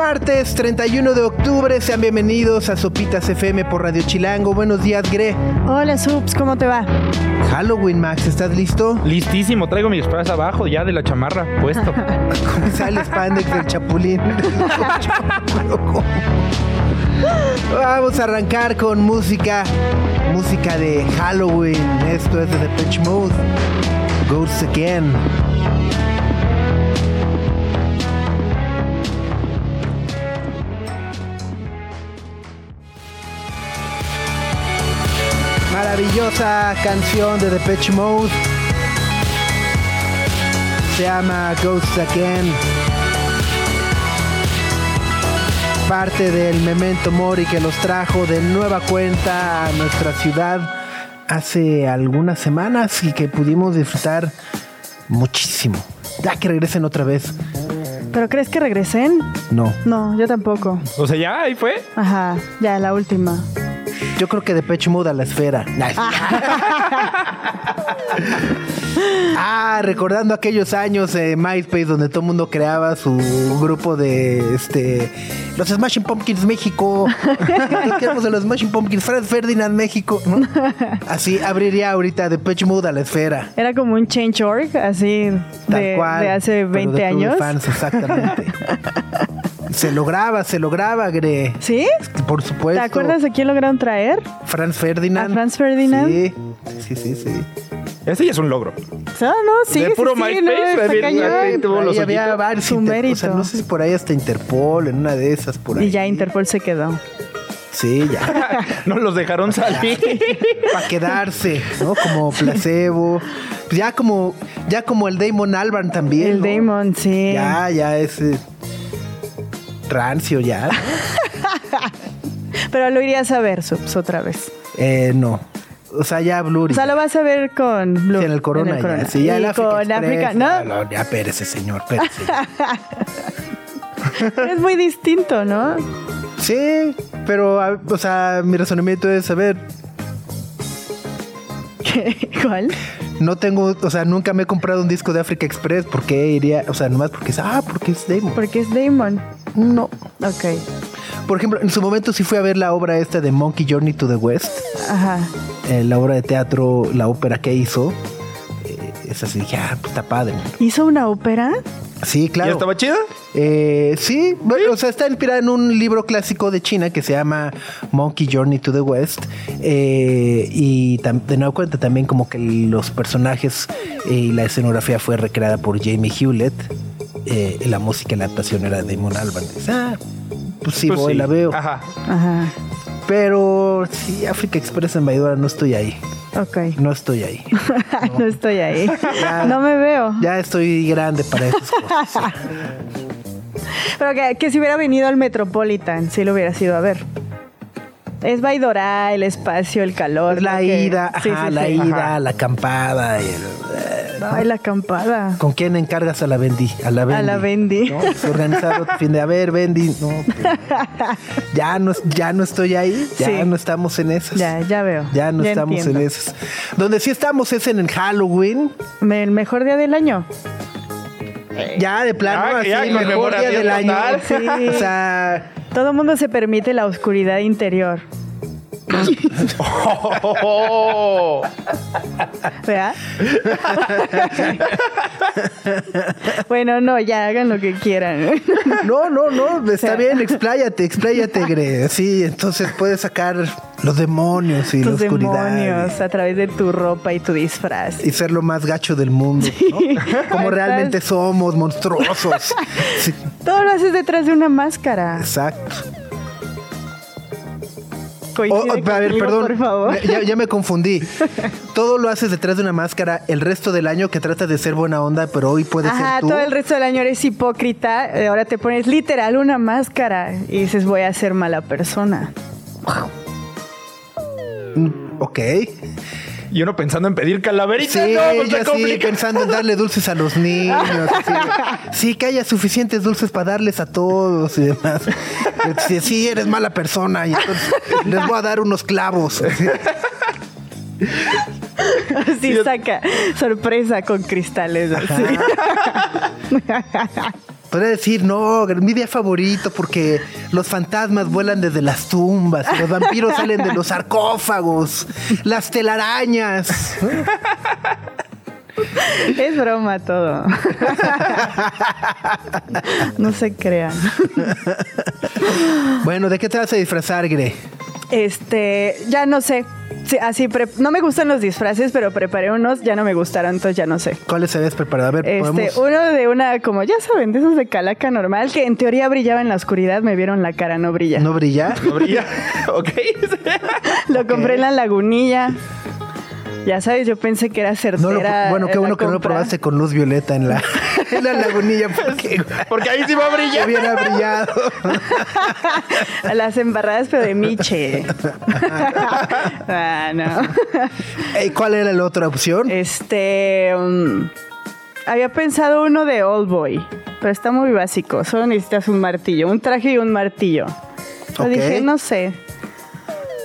Martes 31 de octubre, sean bienvenidos a Sopitas FM por Radio Chilango. Buenos días, Gre. Hola, Subs, ¿cómo te va? Halloween, Max, ¿estás listo? Listísimo, traigo mi disfraz abajo ya de la chamarra puesto. ¿Cómo sale el spandex del chapulín? Vamos a arrancar con música, música de Halloween. Esto es de Pitch Mode. Ghosts Again. Maravillosa canción de Depeche Mode. Se llama Ghosts Again. Parte del Memento Mori que los trajo de nueva cuenta a nuestra ciudad hace algunas semanas y que pudimos disfrutar muchísimo. Ya que regresen otra vez. ¿Pero crees que regresen? No. No, yo tampoco. O sea, ya ahí fue. Ajá, ya la última. Yo creo que Depeche Mode a la esfera. ah, recordando aquellos años de MySpace donde todo el mundo creaba su grupo de este los Smashing Pumpkins México. Queremos de los Smashing Pumpkins, Fred Ferdinand México. ¿no? Así abriría ahorita Depeche Mode a la esfera. Era como un change.org, así Tal de, cual, de hace pero 20 de Club de años. Fans, exactamente. se lograba, se lograba, Gre. ¿Sí? Por supuesto. ¿Te acuerdas de quién lograron traer? Franz Ferdinand. ¿A Franz Ferdinand? Sí, sí, sí, sí. Ese ya es un logro. No, no, sí, De puro sí, MySpace, no, ahí había varios Su mérito. O sea, no sé si por ahí hasta Interpol, en una de esas por ahí. Y ya Interpol se quedó. Sí, ya. no los dejaron salir. Para quedarse, ¿no? Como placebo. Pues ya como, ya como el Damon Albarn también. El ¿no? Damon, sí. Ya, ya es eh, rancio ya. Pero lo irías a ver, Subs, otra vez. Eh, no. O sea, ya Blur. O sea, lo vas a ver con Blue. Sí, en el Corona, en el ya. Sí, ya el Africa con África, ¿no? Ya, espérese, señor, espérese. Es muy distinto, ¿no? sí, pero, o sea, mi razonamiento es, a ver, ¿Qué? ¿Cuál? No tengo, o sea, nunca me he comprado un disco de Africa Express. ¿Por qué iría? O sea, nomás porque es, ah, porque es Damon. Porque es Damon. No. Ok. Por ejemplo, en su momento sí fui a ver la obra esta de Monkey Journey to the West, Ajá. eh, la obra de teatro, la ópera que hizo. Eh, es así, dije, ah, pues está padre. ¿Hizo una ópera? Sí, ¿Ya claro. estaba chida? Eh, sí, bueno, o sea, está inspirada en un libro clásico de China que se llama Monkey Journey to the West. Eh, y de nueva cuenta también como que los personajes eh, y la escenografía fue recreada por Jamie Hewlett. Eh, la música y la actuación era de Damon Albarn. Ah, pues sí, Pues voy, sí. la veo. Ajá. Ajá. Pero sí, Africa Express en Baidora no estoy ahí. Ok. No estoy ahí. No estoy ahí. Ya. No me veo. Ya estoy grande para esas cosas. Pero que, que si hubiera venido al Metropolitan, sí lo hubiera ido a ver. Es Baidora, el espacio, el calor. la lo que- ida, Sí, ajá, sí, la ida, la acampada. y el- Ay, la acampada. ¿Con quién encargas a la Bendy? A la Bendy. la Bendy. ¿no? Es Organizar otro fin de, a ver, Bendy, no. pues, ya no, ya no estoy ahí, ya Sí. no estamos en esas. Ya, ya veo. Ya no estamos entiendo. en esas. Donde sí estamos es en el Halloween. El mejor día del año. Ya de plano, Ya, así, ya, el mejor día del año. Sí. O sea, Todo mundo se permite la oscuridad interior. Oh. ¿Verdad? bueno, no, ya hagan lo que quieran. no, no, no, está bien, expláyate, expláyate, Gre. Sí, entonces puedes sacar los demonios y Tus la oscuridad. demonios a través de tu ropa y tu disfraz. y ser lo más gacho del mundo, ¿no? Como realmente somos, monstruosos. Sí, Todo lo haces detrás de una máscara. exacto. Oh, oh, a ver, conmigo, perdón. Por favor. Ya, ya me confundí. Todo lo haces detrás de una máscara el resto del año que tratas de ser buena onda, pero hoy puede Ajá, ser tú. todo el resto del año eres hipócrita. eh, Ahora te pones literal una máscara y dices, voy a ser mala persona. Ok. Y uno pensando en pedir calaveritas. Sí, no, pues yo complicado. pensando en darle dulces a los niños. así. Sí, que haya suficientes dulces para darles a todos y demás. Sí, sí, eres mala persona y entonces les voy a dar unos clavos. Así. Así saca sorpresa con cristales. así. Podría decir, no, mi día favorito porque los fantasmas vuelan desde las tumbas, y los vampiros salen de los sarcófagos, las telarañas. Es broma todo. No se crean. Bueno, ¿de qué te vas a disfrazar, Gre? Este, ya no sé. Sí, así, pre- no me gustan los disfraces, pero preparé unos, ya no me gustaron, entonces ya no sé. ¿Cuáles habías preparado? A ver, Este, podemos... uno de una, como ya saben, de esos de calaca normal, que en teoría brillaba en la oscuridad, me vieron la cara, no brilla. ¿No brilla? No brilla. ok. Lo compré en la lagunilla. Ya sabes, yo pensé que era certera. No bueno, qué bueno que no lo probaste con luz violeta en la, en la lagunilla porque Porque ahí sí va a brillar. hubiera brillado. Las embarradas, pero de Miche. ah, no. Ey, ¿Cuál era la otra opción? Este. um, había pensado uno de Old Boy, pero está muy básico. Solo necesitas un martillo, un traje y un martillo. Lo Ok. dije, no sé.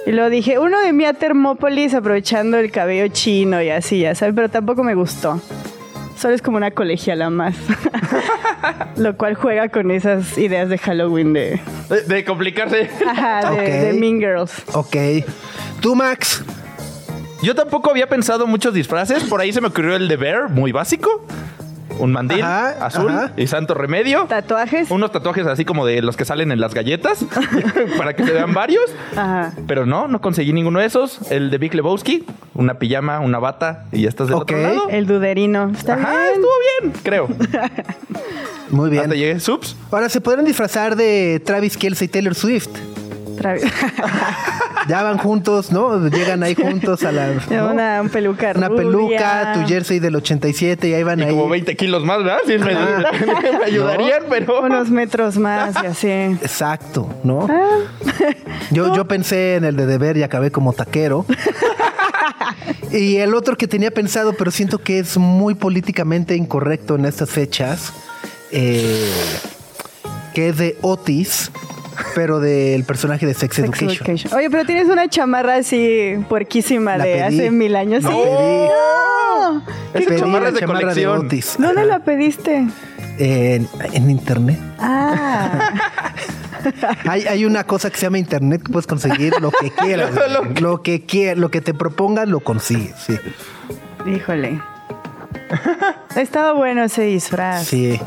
Y lo dije, uno de Mia Termópolis aprovechando el cabello chino y así, ya sabes, pero tampoco me gustó. Solo es como una colegiala más. lo cual juega con esas ideas de Halloween de, De, de complicarse. ajá, de, Ok. de Mean Girls. Ok. ¿Tú, Max? Yo tampoco había pensado muchos disfraces. Por ahí se me ocurrió el de Bear, muy básico. Un mandil Ajá, azul ajá. y santo remedio. ¿Tatuajes? Unos tatuajes así como de los que salen en las galletas para que se vean varios. Ajá. Pero no, no conseguí ninguno de esos. El de Big Lebowski, una pijama, una bata y ya estás del Ok. otro lado. El duderino. Está Ajá, bien. estuvo bien, creo. Muy bien. Hasta llegué. Subs. Ahora, ¿se podrán disfrazar de Travis Kelce y Taylor Swift? Otra vez. Ya van juntos, ¿no? Llegan ahí juntos a la... ¿no? Una un peluca Una rubia. peluca, tu jersey del 87 y ahí van Y ahí. como 20 kilos más, ¿verdad? Sí, me, me ayudarían, pero. Unos metros más y así. Exacto, ¿no? Ah. Yo, yo pensé en el de deber y acabé como taquero. y el otro que tenía pensado, pero siento que es muy políticamente incorrecto en estas fechas, eh, que es de Otis, pero del personaje de Sex, Sex Education. Education. Oye, pero tienes una chamarra así puerquísima La de pedí. hace mil años. La sí. No. Es Pedí chamarras la de chamarra colección. Otis. ¿Dónde la pediste? En, en internet. Ah. Hay, hay una cosa que se llama internet que puedes conseguir lo que quieras. Lo que quieras, lo que te propongas lo consigues. Sí. Híjole. Estaba bueno ese disfraz. sí.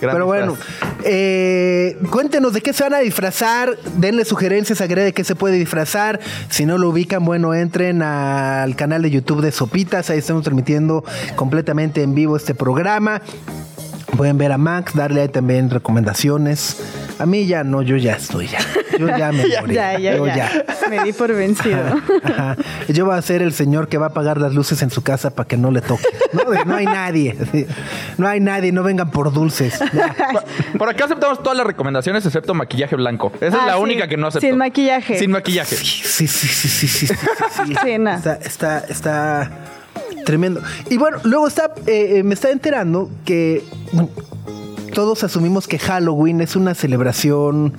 Gran Pero bueno, eh, cuéntenos de qué se van a disfrazar, denle sugerencias a Gre de qué se puede disfrazar. Si no lo ubican, bueno, entren al canal de YouTube de Sopitas, ahí estamos transmitiendo completamente en vivo este programa. Pueden ver a Max, darle ahí también recomendaciones. A mí ya no, yo ya estoy ya. Yo ya me morí. Ya, ya, yo ya. Me di por vencido. Ajá. Yo voy a ser el señor que va a apagar las luces en su casa para que no le toque. No, hay nadie. No hay nadie, no vengan por dulces. Ya. Por acá aceptamos todas las recomendaciones excepto maquillaje blanco. Esa Ah, es la sí. única que no acepto. Sin maquillaje. Sin maquillaje. Sí, sí, sí, sí, sí, sí, sí, sí. Sí, no. Está, está, está tremendo. Y bueno, luego está, eh, eh, me está enterando que bueno, todos asumimos que Halloween es una celebración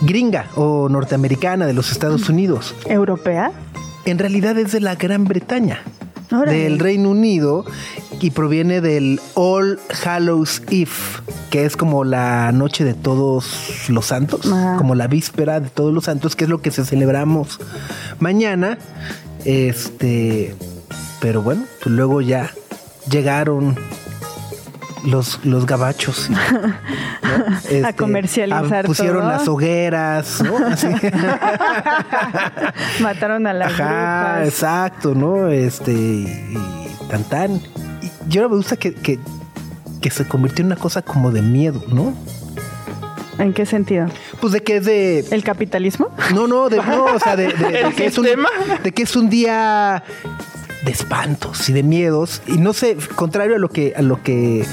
gringa o norteamericana de los Estados Unidos. ¿Europea? En realidad es de la Gran Bretaña. Órale. Del Reino Unido y proviene del All Hallows Eve, que es como la noche de todos los santos, como la víspera de todos los santos, que es lo que se celebramos mañana. Este, pero bueno, pues luego ya llegaron los, los gabachos. ¿no? Este, comercializar ah, Pusieron todo. las hogueras, ¿no? Así. Mataron a las Ajá, brujas. exacto, ¿no? Este, y, tan tan. Y yo me gusta que, que, que se convirtió en una cosa como de miedo, ¿no? ¿En qué sentido? Pues de que es de. ¿El capitalismo? No, no, de, no, o sea, de, de- de ¿El que es un, de que es un día de espantos y de miedos. Y no sé, contrario a lo que, a lo que,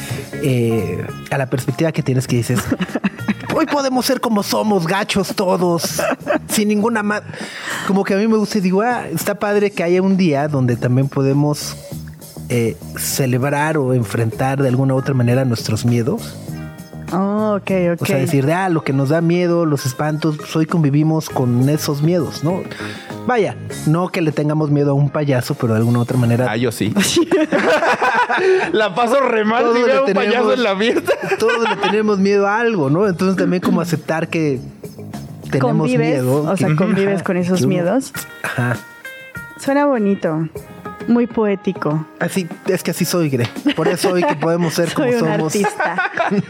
eh, a la perspectiva que tienes que dices, hoy podemos ser como somos, gachos todos, sin ninguna más. Como que a mí me gusta y digo, ah, está padre que haya un día donde también podemos eh, celebrar o enfrentar de alguna u otra manera nuestros miedos. Oh, ok, ok. O sea, decir, de, ah, lo que nos da miedo, los espantos, pues hoy convivimos con esos miedos, ¿no? Vaya, no que le tengamos miedo a un payaso, pero de alguna u otra manera. Ah, yo sí. la paso re mal Todos si le veo un tenemos- payaso en la fiesta. Todos le tenemos miedo a algo, ¿no? Entonces también como aceptar que tenemos convives, miedo. o sea, convives con esos miedos. Ajá. Suena bonito, muy poético. Así, es que así soy, Gre. Por eso hoy que podemos ser Soy como un somos. artista.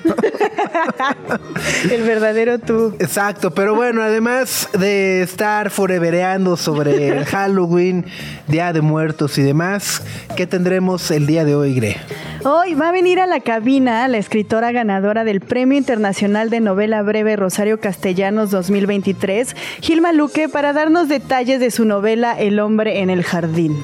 El verdadero tú. Exacto, pero bueno, además de estar forevereando sobre el Halloween, Día de Muertos y demás, ¿qué tendremos el día de hoy, Gre? Hoy va a venir a la cabina la escritora ganadora del Premio Internacional de Novela Breve Rosario Castellanos 2023, Gilma Luque, para darnos detalles de su novela El hombre en el jardín.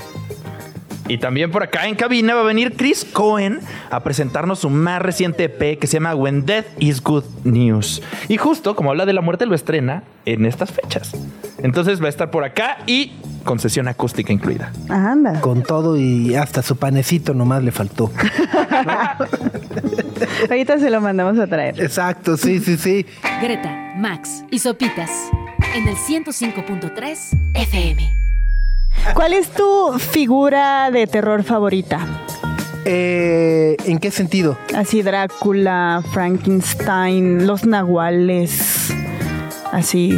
Y también por acá en cabina va a venir Chris Cohen a presentarnos su más reciente EP que se llama When Death is Good News. Y justo como habla de la muerte, lo estrena en estas fechas. Entonces va a estar por acá y con sesión acústica incluida. Anda. Con todo y hasta su panecito nomás le faltó. Ahorita se lo mandamos a traer. Exacto, sí, sí, sí. Greta, Max y Sopitas en el 105.3 FM. ¿Cuál es tu figura de terror favorita? Eh, ¿En qué sentido? Así Drácula, Frankenstein, los nahuales. Así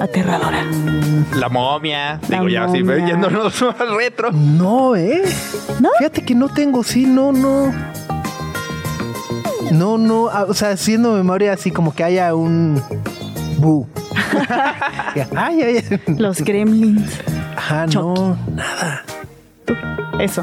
aterradora. La momia. La Digo, ya así momia. yéndonos al retro. No, ¿eh? ¿No? Fíjate que no tengo, sí, no, no. No, no, ah, o sea, haciendo memoria así como que haya un... Bu. ay, ay, ay. Los gremlins. Ajá, no, nada. Eso.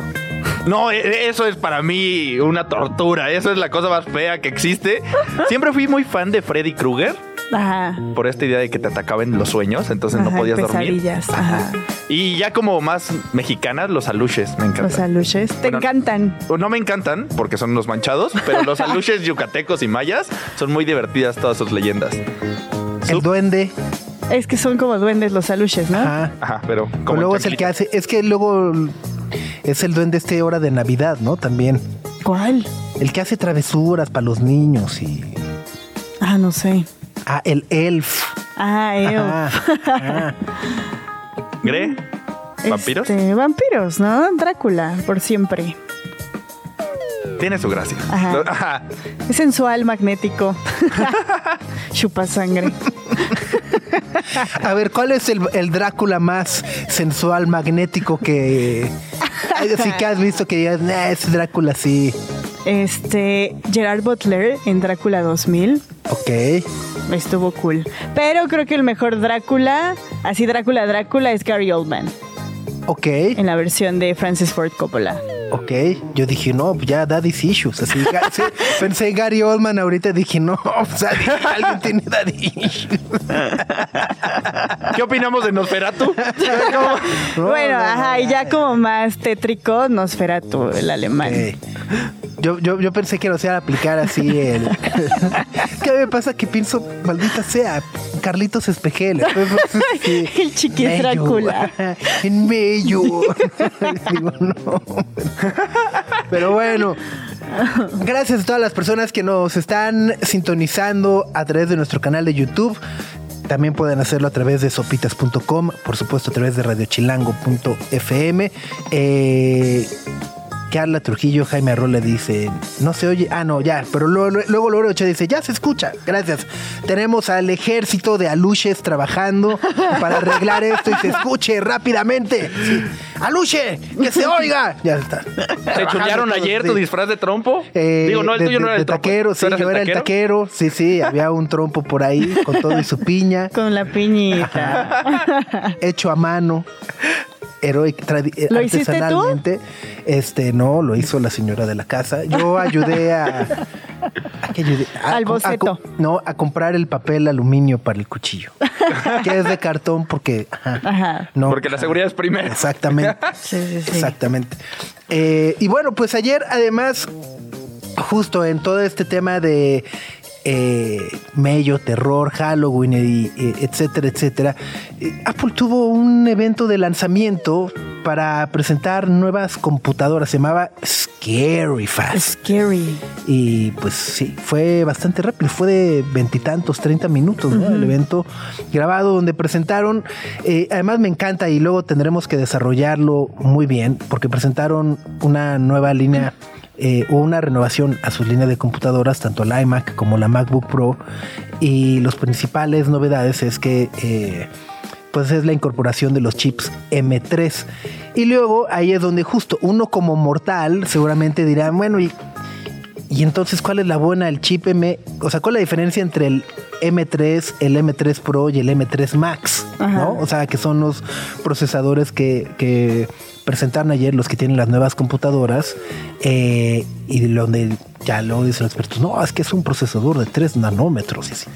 No, e- eso es para mí una tortura. Eso es la cosa más fea que existe. Siempre fui muy fan de Freddy Krueger. Ajá. Por esta idea de que te atacaban los sueños, entonces no podías dormir. ajá. Y ya como más mexicanas, los aluches, me encantan. Los aluches. Te Bueno, encantan. No me encantan porque son unos manchados, pero los aluches yucatecos y mayas son muy divertidas todas sus leyendas. El duende. Es que son como duendes los aluches, ¿no? Ajá. Ajá, pero como luego es el que hace, es que luego es el duende este hora de Navidad, ¿no? También. ¿Cuál? El que hace travesuras para los niños y... Ah, no sé. Ah, el elf. Ah, Eo. Ajá, ajá. ¿Gre? ¿Vampiros? Este, vampiros, ¿no? Drácula, por siempre. Tiene su gracia. Ajá. Ajá. Es sensual, magnético. Chupa sangre. A ver, ¿cuál es el, el Drácula más sensual, magnético que... Así que has visto que digas, nah, ese Drácula sí. Este, Gerard Butler en Drácula 2000. Ok. Estuvo cool. Pero creo que el mejor Drácula, así Drácula Drácula, es Gary Oldman. Ok. En la versión de Francis Ford Coppola. Ok. Yo dije, no, pues ya Daddy's Issues. Así, sí, pensé en Gary Oldman ahorita. Dije, no, o sea, alguien tiene Daddy Issues. ¿Qué opinamos de Nosferatu? Bueno, no, no, ajá, y ya como más tétrico, Nosferatu, el alemán. Ok. Yo, yo, yo pensé que lo sea aplicar así el. ¿Qué me pasa? Que pienso, maldita sea, Carlitos Espejel. Sí. El. Drácula. En medio. Digo, no. Pero bueno. Gracias a todas las personas que nos están sintonizando a través de nuestro canal de YouTube. También pueden hacerlo a través de sopitas.com, por supuesto a través de radiochilango.fm. Eh, Carla Trujillo, Jaime Arrola dice, no se oye, ah no, ya, pero luego, luego Loro Ochoa dice, ya se escucha, gracias. Tenemos al ejército de aluches trabajando para arreglar esto y se escuche rápidamente. Sí. ¡Aluche! ¡Que se oiga! Ya está. ¿Te chulearon ayer sí. tu disfraz de trompo? Eh, Digo, no, el de- tuyo no era de el trompo. taquero, ¿Tú sí, yo era el taquero, sí, sí, había un trompo por ahí con todo y su piña, Con la piñita. hecho a mano, heroic, tradi- eh, ¿Lo hiciste tú? artesanalmente. Este, no, lo hizo la señora de la casa. Yo ayudé a... ¿a qué ayudé? A Al a boceto. no, a comprar el papel aluminio para el cuchillo, que es de cartón porque... ajá, Ajá. no, Porque la seguridad es primero. Exactamente. Sí, sí, sí. Exactamente. Eh, y bueno, pues ayer además, justo en todo este tema de eh, mello, terror, Halloween, y, y etcétera, etcétera, eh, Apple tuvo un evento de lanzamiento para presentar nuevas computadoras. Se llamaba Scary Fast. Scary. Y pues sí, fue bastante rápido. Fue de veintitantos, treinta minutos, ¿no? El evento grabado donde presentaron. eh, además me encanta y luego tendremos que desarrollarlo muy bien porque presentaron una nueva línea. Eh, una renovación a sus líneas de computadoras, tanto la iMac como la MacBook Pro. Y los principales novedades es que eh, pues es la incorporación de los chips M3. Y luego ahí es donde justo uno como mortal seguramente dirá, bueno, y, y entonces cuál es la buena el chip M, o sea, cuál es la diferencia entre el M3, el M3 Pro y el M3 Max, Ajá. ¿no? O sea, que son los procesadores que, que presentaron ayer los que tienen las nuevas computadoras eh, y donde ya luego dicen los expertos, no, es que es un procesador de 3 nanómetros. Y así.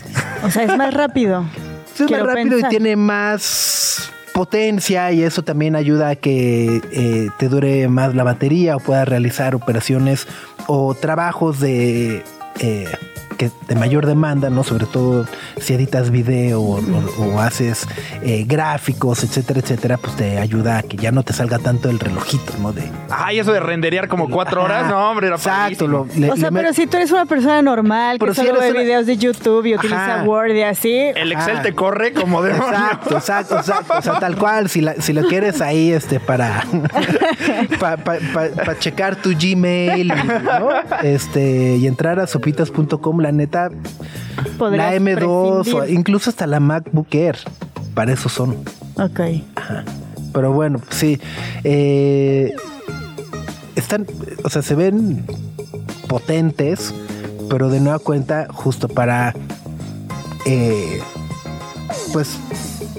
O sea, es más rápido. Es más rápido pensar. y tiene más potencia y eso también ayuda a que eh, te dure más la batería o puedas realizar operaciones o trabajos de eh, que de mayor demanda, ¿no? Sobre todo si editas video o, o- o haces eh, gráficos, etcétera, etcétera, pues te ayuda a que ya no te salga tanto el relojito, ¿no? De Ay, eso de renderear como cuatro horas, Ajá, no, hombre, era Exacto. lo- le- o sea, le me- pero si tú eres una persona normal, Pero que si solo eres ve una- videos de YouTube y utiliza Ajá. Word y así. El Excel Ajá. te corre como de Exacto, exacto, exacto. O sea, tal cual, si, la- si lo quieres ahí, este, para para checar tu Gmail, y, ¿no? Este, y entrar a sopitas.com, la neta, podrías la M2 o incluso hasta la MacBook Air, para eso son. Ok. Pero bueno, sí. eh, están, o sea, se ven potentes, pero de nueva cuenta, justo para, eh, pues,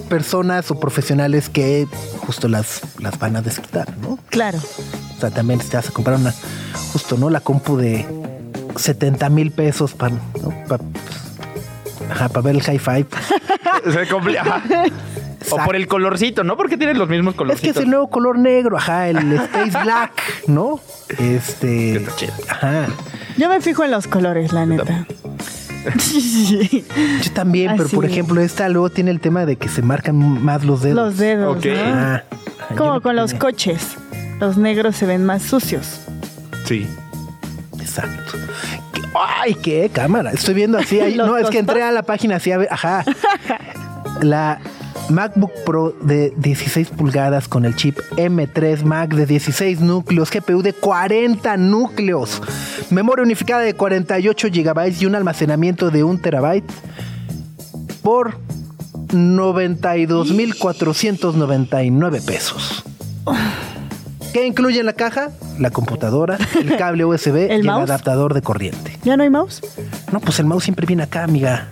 personas o profesionales que justo las, las van a desquitar, ¿no? Claro. O sea, también si te vas a comprar una, justo, ¿no? La compu de 70 mil pesos para, ¿no? Pa- ajá, para ver el hi-fi. Se complica. Ajá. O por el colorcito, ¿no? Porque tienen los mismos Es colorcitos. que es el nuevo color negro, ajá, el Space Black, ¿no? Este. Está chido. Ajá. Yo me fijo en los colores, la neta. Yo también, pero por es. ejemplo, esta luego tiene el tema de que se marcan más los dedos. los dedos. Ok. ¿no? Ajá. Ajá, Como con los coches. Los negros se ven más sucios. Sí. Exacto. ¿Qué- Ay, qué cámara. Estoy viendo así. ahí- no, es que entré a la página así a ver. Ajá. La MacBook Pro de 16 pulgadas con el chip M3 Mac de 16 núcleos, GPU de 40 núcleos, memoria unificada de 48 GB y un almacenamiento de 1 terabyte por 92.499 pesos. ¿Qué incluye en la caja? La computadora, el cable USB ¿El y el adaptador de corriente. ¿Ya no hay mouse? No, pues el mouse siempre viene acá, amiga.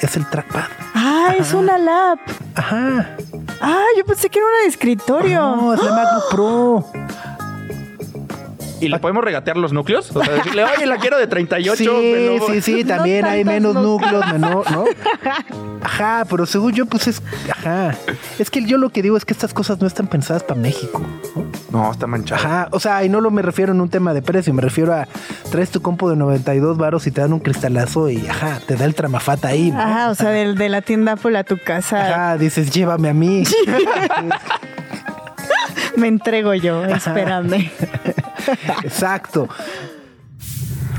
Es el trackpad. Ah, es una lap. Ajá. Ah, yo pensé que era una de escritorio. No, es la MacBook Pro. ¿Y le podemos regatear los núcleos? O sea, decirle, oye, la quiero de 38. Sí, me lo- sí, sí, No también hay menos no núcleos, menor, ¿no? Ajá, pero según yo, pues es. Ajá. Es que yo lo que digo es que estas cosas no están pensadas para México. ¿no? No, está manchado. Ajá, o sea, y no lo me refiero en un tema de precio, me refiero a traes tu compu de 92 varos y te dan un cristalazo y ajá, te da el tramafata ahí. ¿no? Ajá, o sea, del- de, la tienda Apple a tu casa Ajá, dices, llévame a mí. me entrego yo, espérame. Exacto.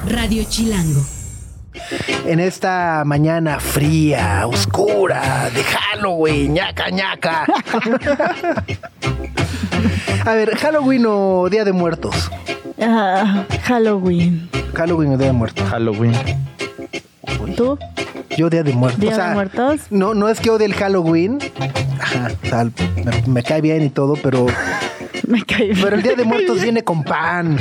Radio Chilango. En esta mañana fría, oscura, de Halloween, ñaca, ñaca. A ver, Halloween o Día de Muertos. Ah, Halloween. Halloween o Día de Muertos. Halloween. ¿Tú? Yo Día de Muertos. ¿Día O sea, de Muertos? No, no es que odie el Halloween. Ajá, o sea, me, me cae bien y todo, pero, Me caí. pero el Día de Muertos viene con pan,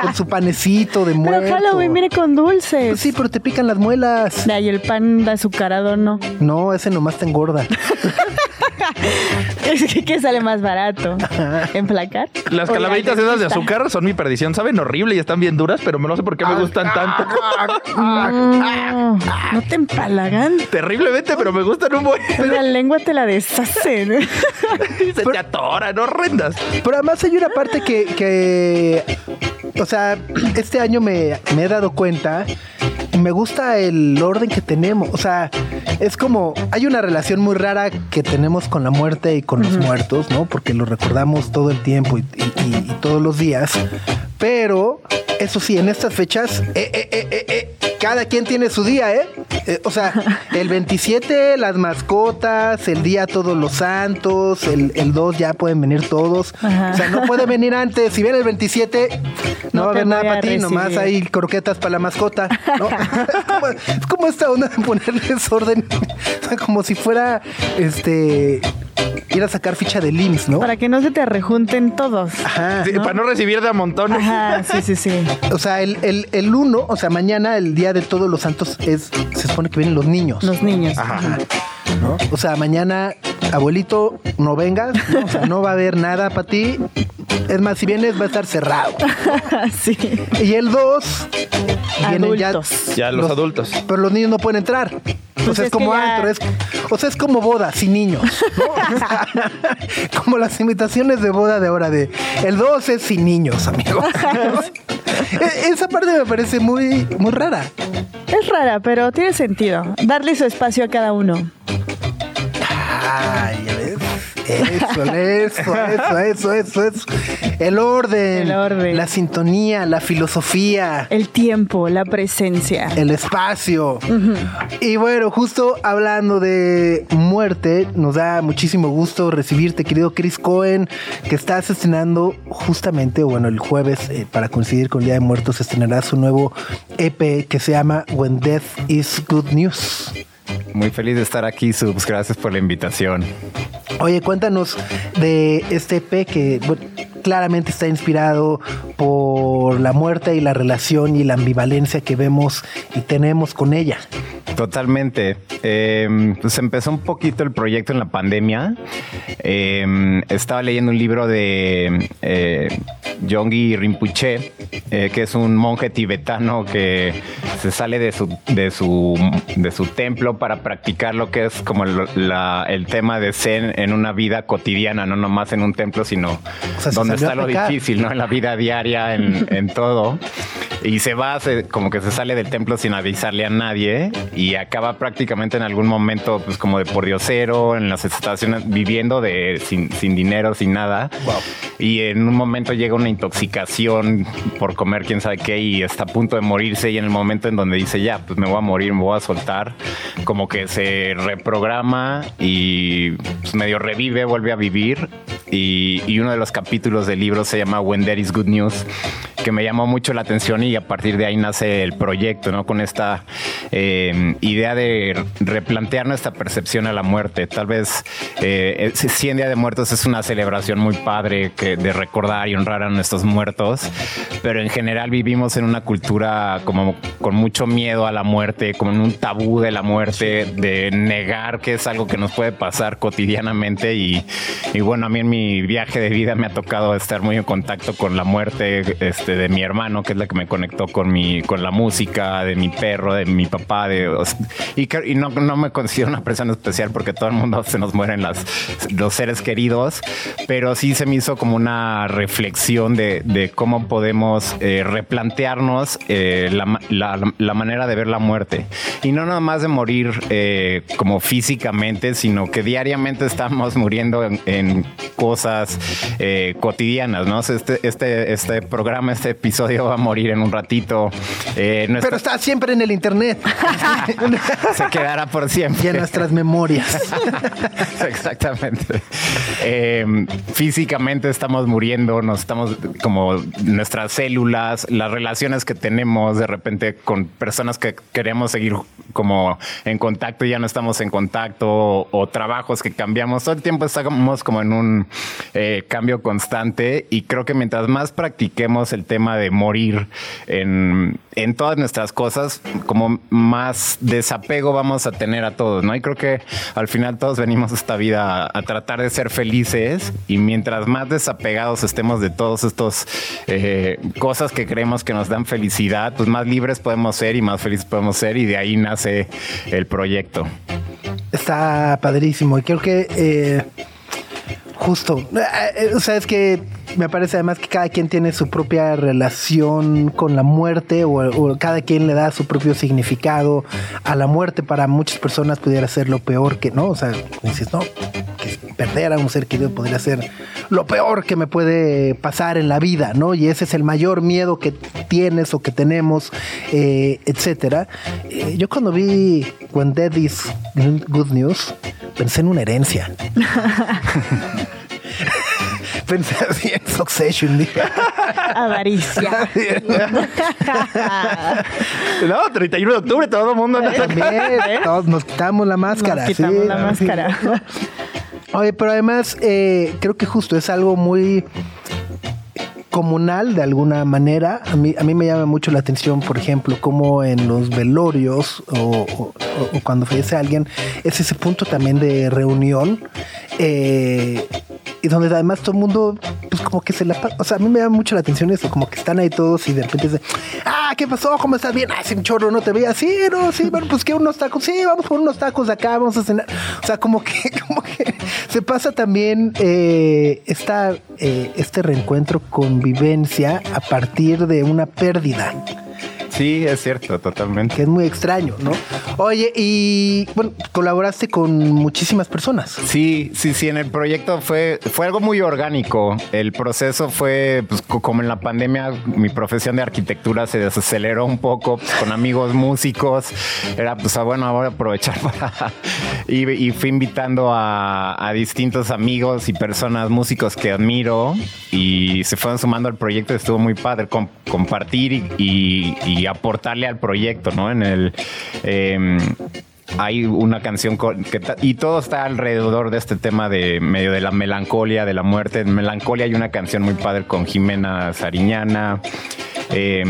con su panecito de muerto. Pero Halloween viene con dulces. Pues sí, pero te pican las muelas. De ahí el pan de azucarado no. No, ese nomás te engorda. Es que, ¿qué sale más barato? ¿Emplacar? Las ¿O la calaveritas esas de azúcar son mi perdición. Saben horrible y están bien duras, pero no sé por qué me gustan tanto. No, no te empalagan. Terriblemente, pero me gustan un buen. La lengua te la deshacen. Se te atoran, horrendas. Pero además hay una parte que, que o sea, este año me, me he dado cuenta me gusta el orden que tenemos. O sea, es como, hay una relación muy rara que tenemos con la muerte y con los muertos, ¿no? Porque lo recordamos todo el tiempo y, y- y todos los días. Pero, eso sí, en estas fechas, eh, eh, eh, eh, eh, cada quien tiene su día, ¿eh? Eh, O sea, el 27, las mascotas, el día todos los santos, el, el 2 ya pueden venir todos. Ajá. O sea, no puede venir antes. Si viene el 27, no, No va a haber nada para ti, nomás hay croquetas para la mascota. ¿no? es, como, es como esta onda de ponerles orden. O sea, como si fuera este ir a sacar ficha de LIMS, ¿no? Para que no se te rejunten todos. Ajá. Sí, Para no recibir de a montones. Ajá, sí, sí, sí. O sea, el, el, el uno, o sea, mañana, el día de todos los santos, es, se supone que vienen los niños. Los niños. Ajá. ¿No? O sea, mañana, abuelito, no vengas, ¿no? O sea, no va a haber nada para ti. Es más, si vienes va a estar cerrado. sí. Y el 2 vienen ya, Adultos. Ya, los adultos. Pero los niños no pueden entrar. O Pues sea, es, como ya- antro, es, o sea, es como boda sin niños. O como las invitaciones de boda de ahora de el 2 es sin niños, amigo. E- Esa parte me parece muy, muy rara. Es rara, pero tiene sentido. Darle su espacio a cada uno. Ay, ya ves. Eso, eso, eso, eso, eso, eso. El orden, El orden. la sintonía, la filosofía, El tiempo, la presencia. el espacio. Y bueno, justo hablando de muerte, nos da muchísimo gusto recibirte, querido Chris Cohen, que estás estrenando justamente, bueno, el jueves, eh, para coincidir con el Día de Muertos, estrenará su nuevo EP que se llama When Death is Good News. Muy feliz de estar aquí, Subs. Gracias por la invitación. Oye, cuéntanos de este EP que claramente está inspirado por la muerte y la relación y la ambivalencia que vemos y tenemos con ella. Totalmente. Eh, pues empezó un poquito el proyecto en la pandemia. Eh, estaba leyendo un libro de eh, Yonggi Rinpoche, eh, que es un monje tibetano que se sale de su, de su, de su templo para practicar lo que es como la- el tema de Zen en una vida cotidiana, no nomás en un templo, sino O sea, se donde está lo difícil, ¿no? En la vida diaria, en, en todo. Y se va, se- como que se sale del templo sin avisarle a nadie y acaba prácticamente en algún momento, pues como de por diosero, en las estaciones, viviendo de sin, sin dinero, sin nada. Y en un momento llega una intoxicación por comer quién sabe qué y está a punto de morirse y en el momento en donde dice ya, pues me voy a morir, me voy a soltar, como que se reprograma y pues, medio revive, vuelve a vivir. Y, y uno de los capítulos del libro se llama When There is Good News, que me llamó mucho la atención y a partir de ahí nace el proyecto, ¿no? Con esta eh, idea de replantear nuestra percepción a la muerte. Tal vez eh, ese 100 Día de Muertos es una celebración muy padre que, de recordar y honrar a nuestros muertos, pero en general vivimos en una cultura como con mucho miedo a la muerte, como en un tabú de la muerte, de negar que es algo que nos puede pasar cotidianamente y, y bueno, a mí en mi viaje de vida me ha tocado estar muy en contacto con la muerte este, de mi hermano, que es la que me conectó con, mi, con la música, de mi perro, de mi papá, de, y, que- y no, no me considero una persona especial porque todo el mundo se nos mueren las, los seres queridos, pero sí se me hizo como una reflexión de, de cómo podemos eh, replantearnos eh, la, la- la manera de ver la muerte. Y no nada más de morir eh, como físicamente, sino que diariamente estamos muriendo en, en cosas eh, cotidianas, ¿no? Este, este, este programa, este episodio va a morir en un ratito. Eh, Pero está siempre en el internet se quedará por siempre. y en nuestras memorias. Exactamente. Eh, físicamente estamos muriendo, nos estamos como nuestras células, las relaciones que tenemos de repente con personas que queremos seguir como en contacto y ya no estamos en contacto o, o trabajos que cambiamos. Todo el tiempo estamos como en un eh, cambio constante y creo que mientras más practiquemos el tema de morir en, en todas nuestras cosas, como más desapego vamos a tener a todos, ¿no? Y creo que al final todos venimos a esta vida a, tratar de ser felices y mientras más desapegados estemos de todos estos eh, cosas que creemos que nos dan felicidad, pues más libres podemos ser y más felices podemos ser y de ahí nace el proyecto. Está padrísimo y creo que eh, justo, eh, eh, o sea, es que me parece además que cada quien tiene su propia relación con la muerte o, cada quien le da su propio significado a la muerte. Para muchas personas pudiera ser lo peor que, ¿no? O sea, dices, no, que perder a un ser querido podría ser lo peor que me puede pasar en la vida, ¿no? Y ese es el mayor miedo que tienes o que tenemos, eh, etcétera. Eh, yo cuando vi When Dead is Good News, pensé en una herencia. pensé así en Succession. dije. Avaricia. No, 31 de octubre, todo el mundo anda También, todos nos quitamos la máscara. Nos quitamos sí. la máscara. Oye, pero además eh, creo que justo es algo muy comunal de alguna manera. A mí, a mí me llama mucho la atención, por ejemplo, como en los velorios o, o- o cuando fallece alguien, es ese punto también de reunión. eh, y donde además todo el mundo, pues como que se la. O sea, a mí me llama mucho la atención eso, como que están ahí todos y de repente dicen, ah, ¿qué pasó? ¿Cómo estás? Bien, ah, un chorro, no te veía. Sí, no, sí, bueno, pues que unos tacos, sí, vamos por unos tacos acá, vamos a cenar. O sea, como que, como que se pasa también eh, esta, eh, este reencuentro, convivencia a partir de una pérdida Sí, es cierto, totalmente. que es muy extraño, ¿no? Oye, y bueno, colaboraste con muchísimas personas. Sí, sí, sí, en el proyecto fue, fue algo muy orgánico. El proceso fue, pues, co- como en la pandemia, mi profesión de arquitectura se desaceleró un poco pues, con amigos músicos. Era, pues, ah, bueno, voy a aprovechar para... Y, y fui invitando a, a distintos amigos y personas, músicos que admiro y se fueron sumando al proyecto. Estuvo muy padre com- compartir y, y- y aportarle al proyecto, ¿no? En el... em, hay una canción que y todo está alrededor de este tema de medio de la melancolía, de la muerte. En melancolía hay una canción muy padre con Jimena Sariñana. Eh,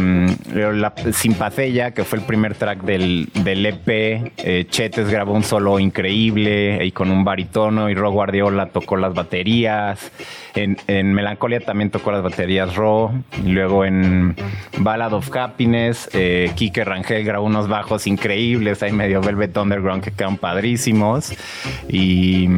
la Simpacella, que fue el primer track del, del EP. eh, Chetes grabó un solo increíble y con un baritono. Y Ro Guardiola tocó las baterías. En, en Melancolia también tocó las baterías Ro. Y luego en Ballad of Happiness, eh, Kike Rangel grabó unos bajos increíbles. Ahí medio Velvet Underground que quedan padrísimos. Y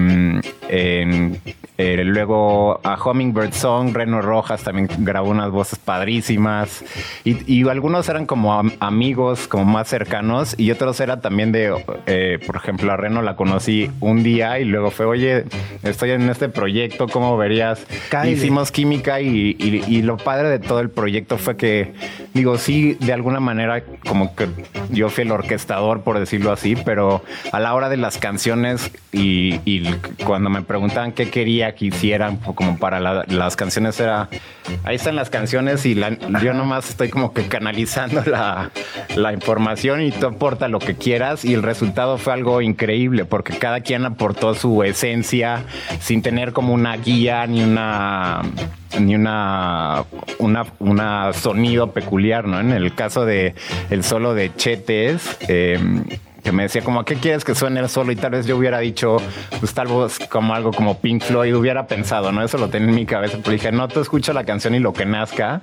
eh, luego a Hummingbird Song, Reno Rojas también grabó unas voces padrísimas. Y, y algunos eran como am- amigos, como más cercanos. Y otros eran también de, eh, por ejemplo, a Reno la conocí un día y luego fue, oye, estoy en este proyecto, ¿cómo verías? Hicimos química y, y- y lo padre de todo el proyecto fue que, digo, sí, de alguna manera como que yo fui el orquestador, por decirlo así, pero a la hora de las canciones y, y cuando me preguntaban qué quería que hicieran como para la- las canciones era, ahí están las canciones y yo nomás estoy como que canalizando la, la información y tú aporta lo que quieras y el resultado fue algo increíble porque cada quien aportó su esencia sin tener como una guía ni una ni una, una, una sonido peculiar, ¿no? En el caso de el solo de Chetes, eh, que me decía como, ¿a qué quieres que suene el solo? Y tal vez yo hubiera dicho, pues tal vez como algo como Pink Floyd, hubiera pensado, ¿no? Eso lo tenía en mi cabeza, pero dije, no, tú escucha la canción y lo que nazca.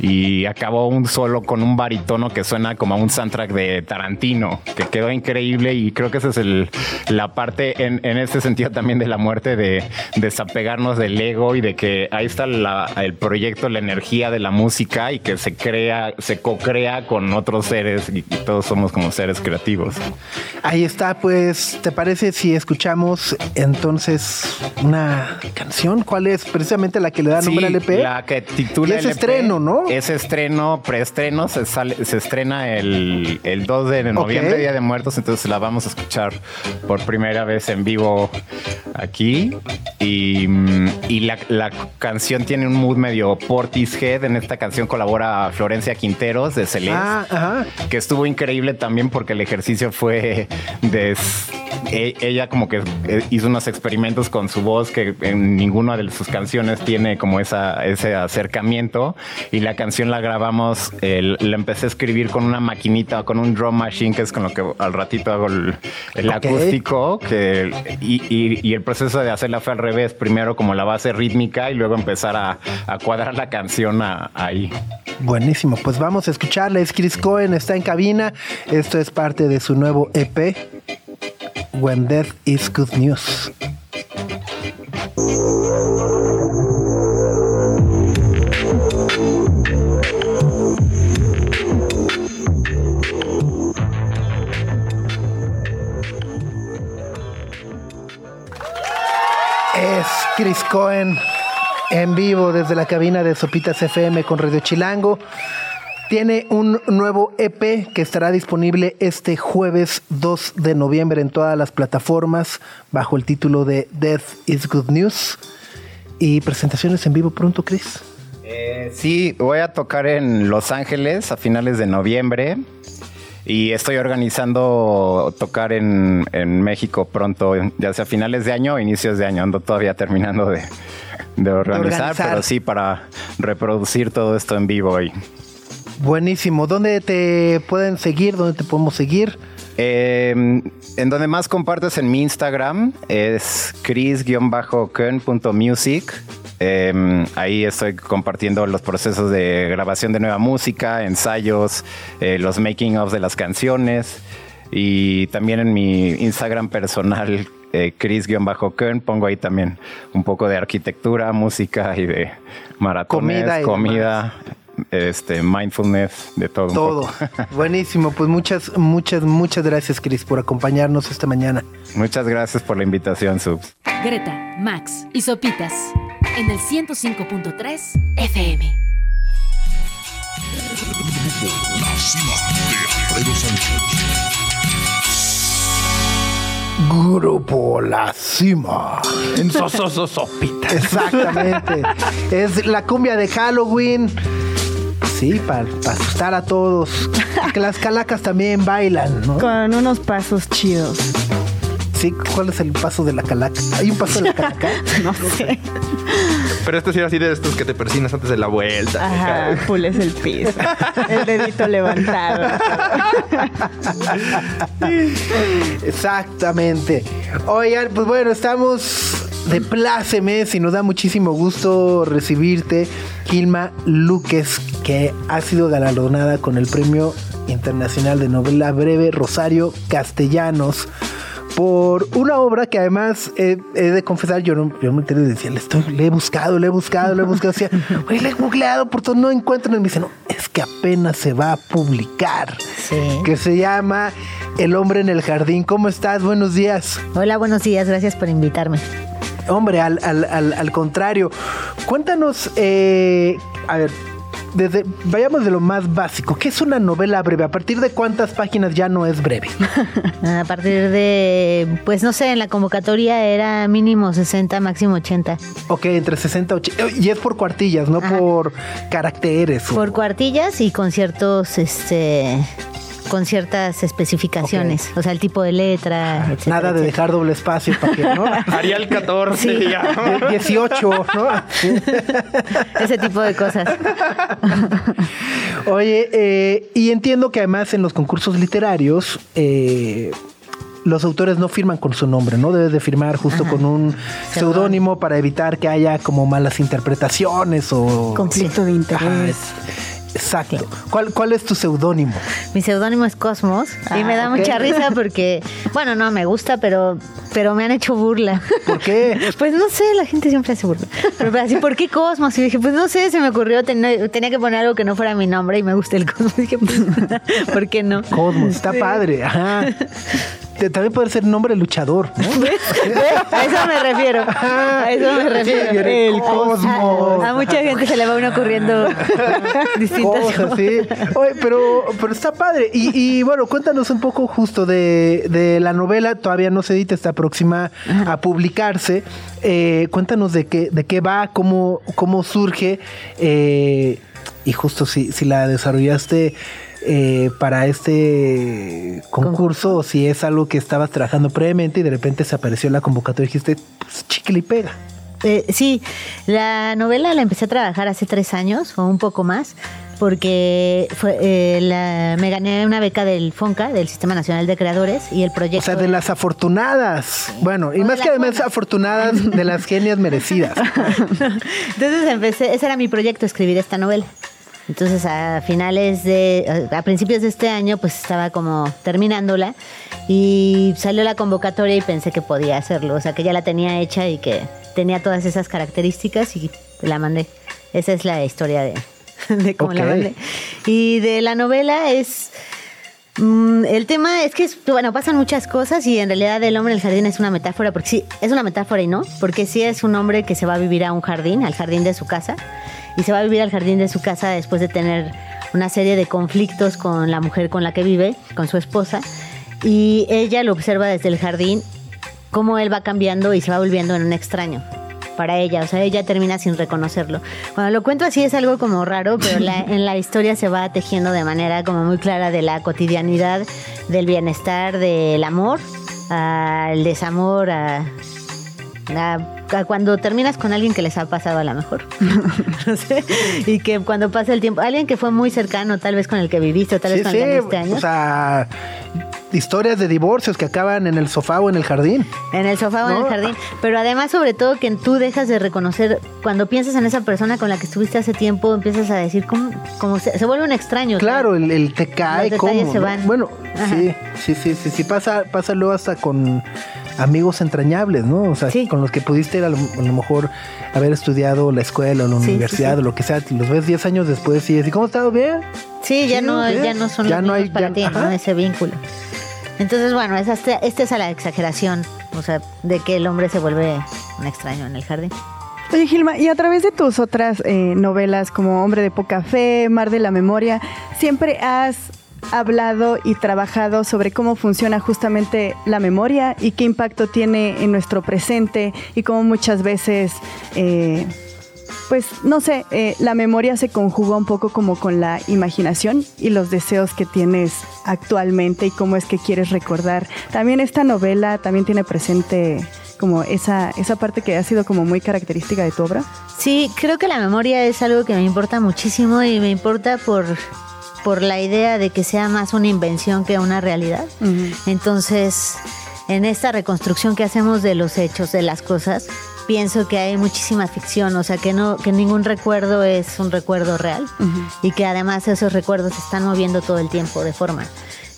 Y acabó un solo con un baritono que suena como un soundtrack de Tarantino, que quedó increíble y creo que esa es el, la parte en, en este sentido también de la muerte, de desapegarnos del ego y de que ahí está la- el proyecto, la energía de la música y que se crea, se co-crea con otros seres y, y todos somos como seres creativos. Ahí está, pues, ¿te parece si escuchamos entonces una canción? ¿Cuál es? Precisamente la que le da nombre al E EP. La que titula es el EP, estreno, ¿no? Es estreno, preestreno, se, sale, se estrena el, el 2 de noviembre. Día de Muertos, entonces la vamos a escuchar por primera vez en vivo aquí. Y, y la, la canción tiene un mood medio Portishead. En esta canción colabora Florencia Quinteros de Celeste Ah, que estuvo increíble también porque el ejercicio fue de e- ella como que eh, hizo unos experimentos con su voz que en ninguna de sus canciones tiene como esa, ese acercamiento y la canción la grabamos, eh, la empecé a escribir con una maquinita, con un drum machine que es con lo que al ratito hago el, acústico que, y, y- y el proceso de hacerla fue al revés, primero como la base rítmica y luego empezar a, a cuadrar la canción a- ahí. Buenísimo, pues vamos a escucharla. Es Chris Cohen, está en cabina. Esto es parte de su nuevo EP, When Death is Good News. Es Chris Cohen en vivo desde la cabina de Sopitas FM con Radio Chilango. Tiene un nuevo EP que estará disponible este jueves 2 de noviembre en todas las plataformas bajo el título de Death is Good News. Y presentaciones en vivo pronto, Chris. Eh, sí, voy a tocar en Los Ángeles a finales de noviembre. Y estoy organizando tocar en, en México pronto, ya sea finales de año o inicios de año. Ando todavía terminando de, de organizar, organizar. pero sí para reproducir todo esto en vivo. Y, Buenísimo. ¿Dónde te pueden seguir? ¿Dónde te podemos seguir? Eh, en donde más compartes en mi Instagram es chris-ken.music. Eh, ahí estoy compartiendo los procesos de grabación de nueva música, ensayos, eh, los making of de las canciones. Y también en mi Instagram personal, eh, chris-ken, pongo ahí también un poco de arquitectura, música y de maratones, Comida comida, y este, mindfulness, de todo. un Todo. poco. Buenísimo. Pues muchas, muchas, muchas gracias, Chris, por acompañarnos esta mañana. Muchas gracias por la invitación, Subs. Greta, Max y Sopitas en el 105.3 FM. La cima de Alfredo Sánchez. Grupo La Cima. En sososo sopita. Exactamente. es la cumbia de Halloween. Sí, para asustar a todos. Que las calacas también bailan, ¿no? Con unos pasos chidos. Sí, ¿cuál es el paso de la calaca? ¿Hay un paso de la calaca? No sé. Pero este sí era así de estos que te persinas antes de la vuelta. Ajá, pules el piso. El dedito levantado. Exactamente. Oigan, pues bueno, estamos de plácemes y nos da muchísimo gusto recibirte, Gilma Luques, que ha sido galardonada con el Premio Internacional de Novela Breve Rosario Castellanos por una obra que además eh, he de confesar, yo no, yo me enteré decía, le, estoy, le he buscado, le he buscado, le he buscado, decía, güey, le he googleado por todo, no encuentro, y me dice, no, es que apenas se va a publicar, Sí. que se llama El hombre en el jardín. ¿Cómo estás? Buenos días. Hola, buenos días, gracias por invitarme. Hombre, al, al- al- al contrario, cuéntanos, eh, a ver, desde, vayamos de lo más básico, ¿qué es una novela breve? ¿A partir de cuántas páginas ya no es breve? A partir de, pues no sé, en la convocatoria era mínimo 60, máximo 80. Ok, entre 60 y 80. Y es por cuartillas, no Ajá. por caracteres. Por cuartillas y con ciertos, este, con ciertas especificaciones. O sea, el tipo de letra, etcétera, Nada de dejar doble espacio para que, ¿no? Arial 14 Sí. ya. 18, ¿no? Ese tipo de cosas. Oye, eh, y entiendo que además en los concursos literarios eh, los autores no firman con su nombre, ¿no? Debes de firmar justo con un seudónimo para evitar que haya como malas interpretaciones o... Conflicto de interés. Ajá, exacto. ¿Cuál, ¿Cuál es tu seudónimo? Mi seudónimo es Cosmos y me da Ah, mucha risa porque, bueno, no me gusta, pero, pero me han hecho burla. ¿Por qué? Pues no sé, la gente siempre hace burla. Pero así, ¿por qué Cosmos? Y dije, pues no sé, se me ocurrió, ten- tenía que poner algo que no fuera mi nombre y me gusta el Cosmos. dije, pues, ¿por qué no? Cosmos, está padre. Ajá. También puede ser nombre luchador, ¿no? A eso me refiero. A eso me refiero. el Cosmos. A, a mucha gente se le va uno ocurriendo distintas cosas, cosas. sí. Oye, pero, pero está padre. Y, y, bueno, cuéntanos un poco justo de, de la novela. Todavía no se edita, está próxima a publicarse. Eh, cuéntanos de qué, de qué va, cómo, cómo surge. eh, y justo si, si la desarrollaste eh, para este concurso o si es algo que estabas trabajando previamente y de repente se apareció la convocatoria y dijiste, pues, chicle y pega. Eh, sí, la novela la empecé a trabajar hace tres años o un poco más, porque fue, eh, la- me gané una beca del FONCA, del Sistema Nacional de Creadores, y el O proyecto... sea, de las afortunadas. Bueno, y O más que además afortunadas, de las genias merecidas. Entonces empecé, ese era mi proyecto, escribir esta novela. Entonces a finales de, a principios de este año, pues estaba como terminándola y salió la convocatoria y pensé que podía hacerlo, o sea que ya la tenía hecha y que tenía todas esas características y la mandé. Esa es la historia de, de cómo la mandé. Y de la novela es, Mm, el tema es que, es- bueno, pasan muchas cosas y en realidad el hombre en el jardín es una metáfora, porque sí, es una metáfora y no, porque sí es un hombre que se va a vivir a un jardín, al jardín de su casa, y se va a vivir al jardín de su casa después de tener una serie de conflictos con la mujer con la que vive, con su esposa, y ella lo observa desde el jardín, cómo él va cambiando y se va volviendo en un extraño para ella, o sea, ella termina sin reconocerlo. Cuando lo cuento así es algo como raro, pero la- en la historia se va tejiendo de manera como muy clara de la cotidianidad, del bienestar, del amor, al desamor, a, a- cuando terminas con alguien que les ha pasado a lo mejor. No sé, y que cuando pasa el tiempo, alguien que fue muy cercano, tal vez con el que viviste, o tal vez Sí, con el que viviste años. o sea, historias de divorcios que acaban en el sofá o en el jardín. En el sofá o en el jardín. Pero además, sobre todo, que tú dejas de reconocer, cuando piensas en esa persona con la que estuviste hace tiempo, empiezas a decir, ¿cómo, cómo se, se vuelve un extraño? Claro, el, el te cae, Los ¿cómo? se van. Bueno, Ajá. sí, sí, sí, sí, sí, pasa, pasa luego hasta con amigos entrañables, ¿no? O sea, Sí. con los que pudiste a lo, a lo mejor haber estudiado la escuela o la Sí, universidad sí. o lo que sea, y los ves 10 años después y decís, ¿cómo has estado bien? Sí, ya Sí, no, ya no son Ya los no hay- para ya- ti, ¿no? Ese vínculo. Entonces, bueno, esa, este, este es a la exageración, o sea, de que el hombre se vuelve un extraño en el jardín. Oye, Gilma, y a través de tus otras eh, novelas como Hombre de Poca Fe, Mar de la Memoria, siempre has hablado y trabajado sobre cómo funciona justamente la memoria y qué impacto tiene en nuestro presente y cómo muchas veces, eh, pues no sé, eh, la memoria se conjuga un poco como con la imaginación y los deseos que tienes actualmente y cómo es que quieres recordar. También esta novela también tiene presente como esa, esa parte que ha sido como muy característica de tu obra. Sí, creo que la memoria es algo que me importa muchísimo y me importa por, por la idea de que sea más una invención que una realidad. Entonces, en esta reconstrucción que hacemos de los hechos, de las cosas, pienso que hay muchísima ficción, o sea, que no que ningún recuerdo es un recuerdo real y que además esos recuerdos se están moviendo todo el tiempo de forma.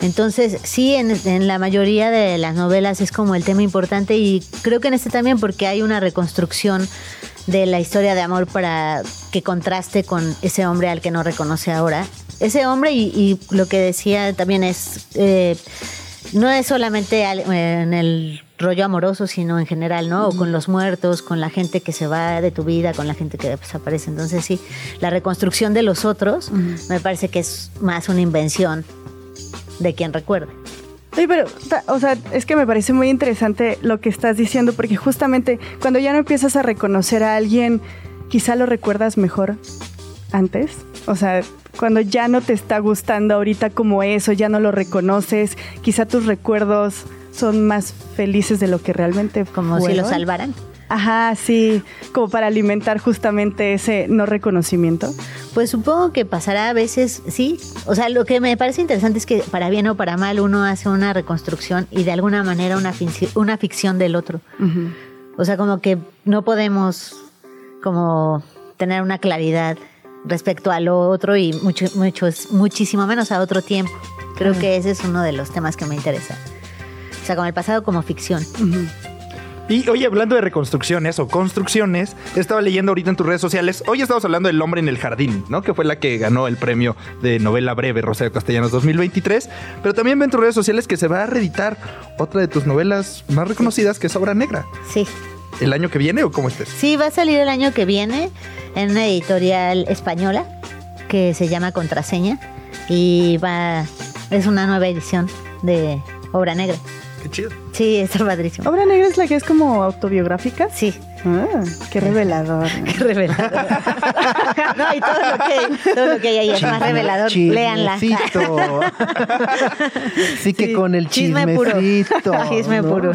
Entonces, sí, en, en la mayoría de las novelas es como el tema importante y creo que en este también porque hay una reconstrucción de la historia de amor para que contraste con ese hombre al que no reconoce ahora. Ese hombre y, y lo que decía también es, eh, no es solamente al- en el rollo amoroso, sino en general, ¿no? O con los muertos, con la gente que se va de tu vida, con la gente que desaparece. Entonces sí, la reconstrucción de los otros me parece que es más una invención de quien recuerde. Sí, pero, o sea, es que me parece muy interesante lo que estás diciendo, porque justamente cuando ya no empiezas a reconocer a alguien, quizá lo recuerdas mejor antes. O sea, cuando ya no te está gustando ahorita como eso, ya no lo reconoces, quizá tus recuerdos son más felices de lo que realmente Como si lo fueron. salvaran. Ajá, sí, como para alimentar justamente ese no reconocimiento. Pues supongo que pasará a veces, sí. O sea, lo que me parece interesante es que para bien o para mal uno hace una reconstrucción y de alguna manera una, finci- una ficción del otro. O sea, como que no podemos como tener una claridad respecto a lo otro y mucho, mucho, muchísimo menos a otro tiempo. Creo que ese es uno de los temas que me interesa. O sea, con el pasado como ficción. Y oye, hablando de reconstrucciones o construcciones, estaba leyendo ahorita en tus redes sociales. Hoy estamos hablando del hombre en el jardín, ¿no? Que fue la que ganó el premio de novela breve Rosario Castellanos 2023. Pero también ven tus redes sociales que se va a reeditar otra de tus novelas más reconocidas, que es Obra Negra. Sí. ¿El año que viene o cómo estés? Sí, va a salir el año que viene en una editorial española que se llama Contraseña y va es una nueva edición de Obra Negra. Qué chido. Sí, está padrísimo. ¿Obra negra es la que es como autobiográfica? Sí, Ah, qué revelador. qué revelador. no, y todo lo que, todo lo que hay ahí es más revelador. Léanla. Chismecito. sí que Sí, con el chisme puro. Chisme ¿no? puro.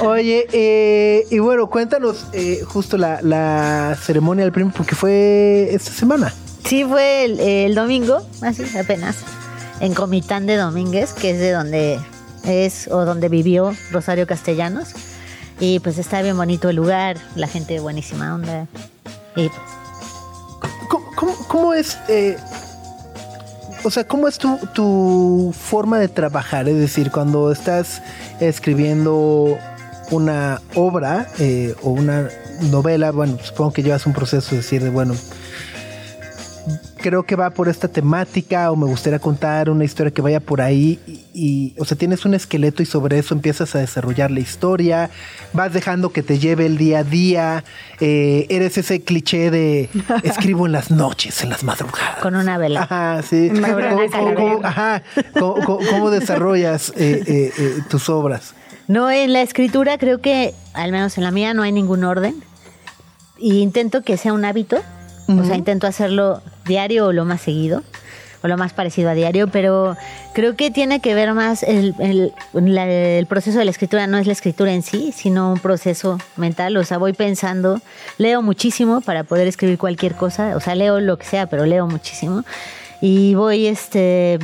Oye, eh, y bueno, cuéntanos eh, justo la, la ceremonia del premio, porque fue esta semana. Sí, fue el, el domingo, así apenas, en Comitán de Domínguez, que es de donde es o donde vivió Rosario Castellanos. Y pues está bien bonito el lugar, la gente buenísima onda. Y pues, ¿Cómo, cómo- es, eh, o sea, cómo es tu, tu forma de trabajar? Es decir, cuando estás escribiendo una obra eh, o una novela, bueno, supongo que llevas un proceso de decir de, bueno, creo que va por esta temática o me gustaría contar una historia que vaya por ahí y, y, o sea, tienes un esqueleto y sobre eso empiezas a desarrollar la historia, vas dejando que te lleve el día a día, eh, eres ese cliché de escribo en las noches, en las madrugadas. Con una vela. Ajá, sí. ¿Cómo, cómo- ajá, cómo desarrollas eh, eh, eh, tus obras? No, en la escritura creo que, al menos en la mía, no hay ningún orden. Y intento que sea un hábito. O sea, intento hacerlo diario o lo más seguido. O lo más parecido a diario. Pero creo que tiene que ver más el, el- la- el proceso de la escritura. No es la escritura en sí, sino un proceso mental. O sea, voy pensando. Leo muchísimo para poder escribir cualquier cosa. O sea, leo lo que sea, pero leo muchísimo. Y voy, este...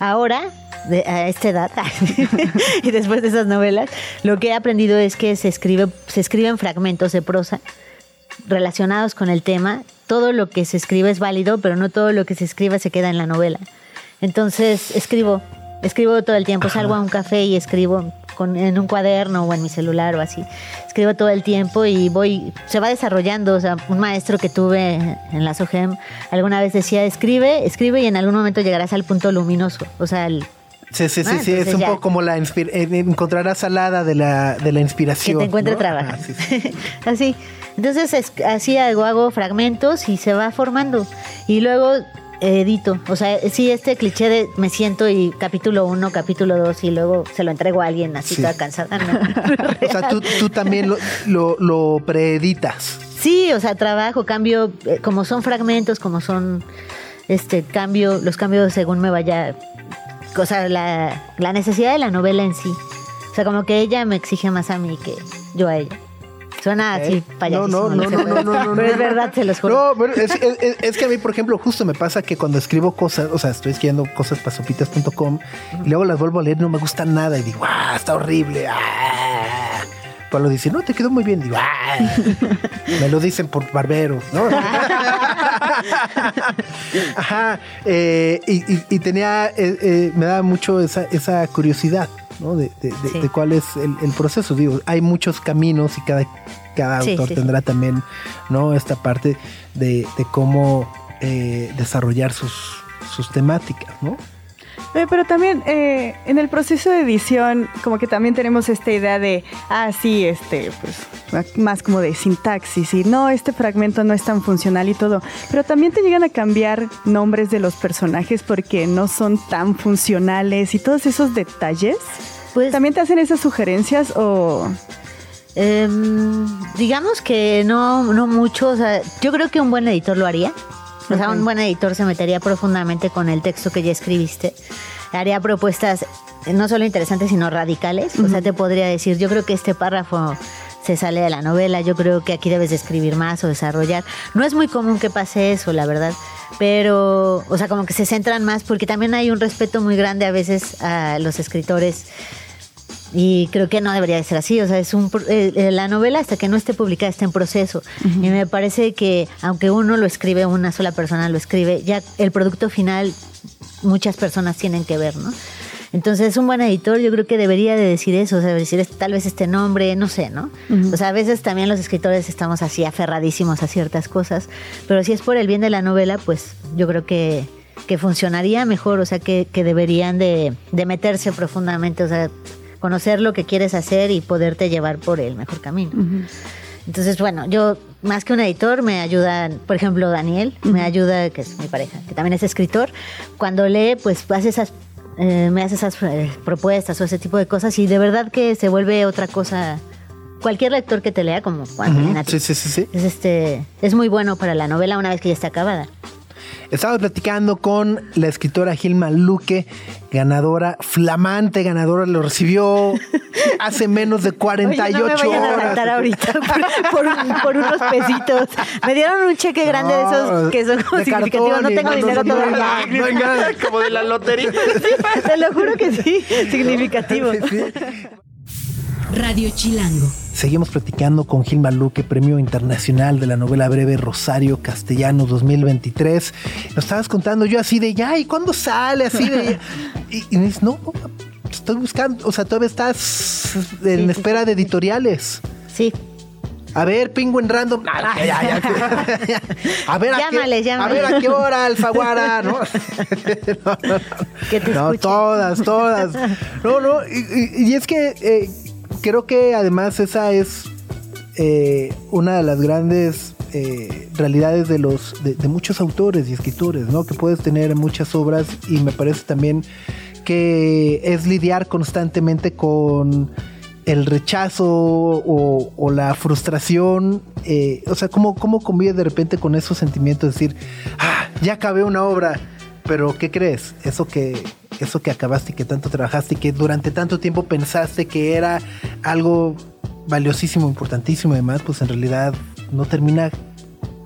Ahora, de- a esta edad, y después de esas novelas, lo que he aprendido es que se escribe, se escriben fragmentos de prosa relacionados con el tema. Todo lo que se escribe es válido, pero no todo lo que se escribe se queda en la novela. Entonces, escribo, escribo todo el tiempo. Salgo a un café y escribo con- en un cuaderno o en mi celular o así. Escribo todo el tiempo y voy, se va desarrollando. O sea, un maestro que tuve en la SOGEM alguna vez decía, escribe, escribe y en algún momento llegarás al punto luminoso. O sea, el- Sí, sí, sí, Ah, sí, es un ya. poco como la eh, encontrarás salada de la, de la que inspiración. te encuentre ¿no? trabajo. Ajá, sí, sí. así. Entonces es- así hago, hago fragmentos y se va formando. Y luego edito. O sea, sí, este cliché de me siento y capítulo uno, capítulo dos y luego se lo entrego a alguien así Sí. toda cansada. no. O sea, tú, tú también lo, lo, lo preeditas. Sí, o sea, trabajo, cambio, eh, como son fragmentos, como son, este, cambio, los cambios según me vaya, o sea, la, la necesidad de la novela en sí. O sea, como que ella me exige más a mí que yo a ella. Suena así payasísimo. No, no, no, no, pero- no, no, no, Pero es verdad, se los juro. No, pero es, que a mí, por ejemplo, justo me pasa que cuando escribo cosas, o sea, estoy escribiendo cosas para sopitas.com y luego las vuelvo a leer no me gusta nada y digo, ah, está horrible. Ah. Pablo dice, no, te quedó muy bien. Digo, ah. Me lo dicen por barberos, ¿no? Ajá. eh, y, y- y tenía, eh, eh, me daba mucho esa, esa curiosidad, ¿no? De, de- de- Sí. de cuál es el, el proceso. Digo, hay muchos caminos y cada, cada Sí, autor sí. tendrá también, ¿no? Esta parte de, de cómo eh, desarrollar sus, sus temáticas, ¿no? Eh, Pero también eh, en el proceso de edición, como que también tenemos esta idea de, ah, sí, este, pues, más como de sintaxis y no, este fragmento no es tan funcional y todo. Pero también te llegan a cambiar nombres de los personajes porque no son tan funcionales y todos esos detalles. Pues, ¿También te hacen esas sugerencias o...? Em, digamos que no, no mucho. O sea, yo creo que un buen editor lo haría. O sea, un buen editor se metería profundamente con el texto que ya escribiste. Haría propuestas eh, no solo interesantes, sino radicales. O sea, te podría decir, yo creo que este párrafo se sale de la novela, yo creo que aquí debes de escribir más o desarrollar. No es muy común que pase eso, la verdad. Pero, o sea, como que se centran más, porque también hay un respeto muy grande a veces a los escritores y creo que no debería de ser así. O sea, es un eh, eh, la novela hasta que no esté publicada está en proceso. Y me parece que aunque uno lo escribe, una sola persona lo escribe, ya el producto final muchas personas tienen que ver, ¿no? Entonces, un buen editor yo creo que debería de decir eso, o sea, decir tal vez este nombre, no sé, ¿no? O sea, a veces también los escritores estamos así aferradísimos a ciertas cosas, pero si es por el bien de la novela, pues yo creo que, que funcionaría mejor, o sea, que, que deberían de, de meterse profundamente, o sea, conocer lo que quieres hacer y poderte llevar por el mejor camino. Entonces, bueno, yo más que un editor me ayuda, por ejemplo, Daniel, me ayuda, que es mi pareja, que también es escritor. Cuando lee, pues hace esas, eh, me hace esas eh, propuestas o ese tipo de cosas y de verdad que se vuelve otra cosa. Cualquier lector que te lea, como Juan, sí, sí, sí. es este, es muy bueno para la novela una vez que ya está acabada. Estamos platicando con la escritora Gilma Luque, ganadora, flamante ganadora, lo recibió hace menos de 48 Oye, no me vayan a horas. matar ahorita por, por un- por unos pesitos. Me dieron un cheque grande de esos que son como significativos. cartón No tengo dinero no, todavía. venga. Como de la lotería. Te lo juro que sí, significativo. Sí, sí. Radio Chilango. Seguimos platicando con Gilma Luque, Premio Internacional de la Novela Breve Rosario Castellanos 2023. Nos estabas contando yo así de ya, ¿y cuándo sale? Así de. Y, y me dices, no, estoy buscando, o sea, todavía estás en sí, espera de editoriales. Sí. A ver, Penguin Random. Ah, ya, ya, ya. A ver, a qué, a ver a qué hora, Alfaguara, ¿no? no, no, no. Que te No, todas, todas. No, no, y, y- y es que eh, creo que además esa es eh, una de las grandes eh, realidades de los de, de muchos autores y escritores, ¿no? Que puedes tener muchas obras y me parece también que es lidiar constantemente con el rechazo o, la frustración, eh, o sea, ¿cómo, cómo convives de repente con esos sentimientos? Decir, ah, ya acabé una obra, pero ¿qué crees? Eso que, eso que acabaste y que tanto trabajaste y que durante tanto tiempo pensaste que era algo valiosísimo, importantísimo, además, pues en realidad no termina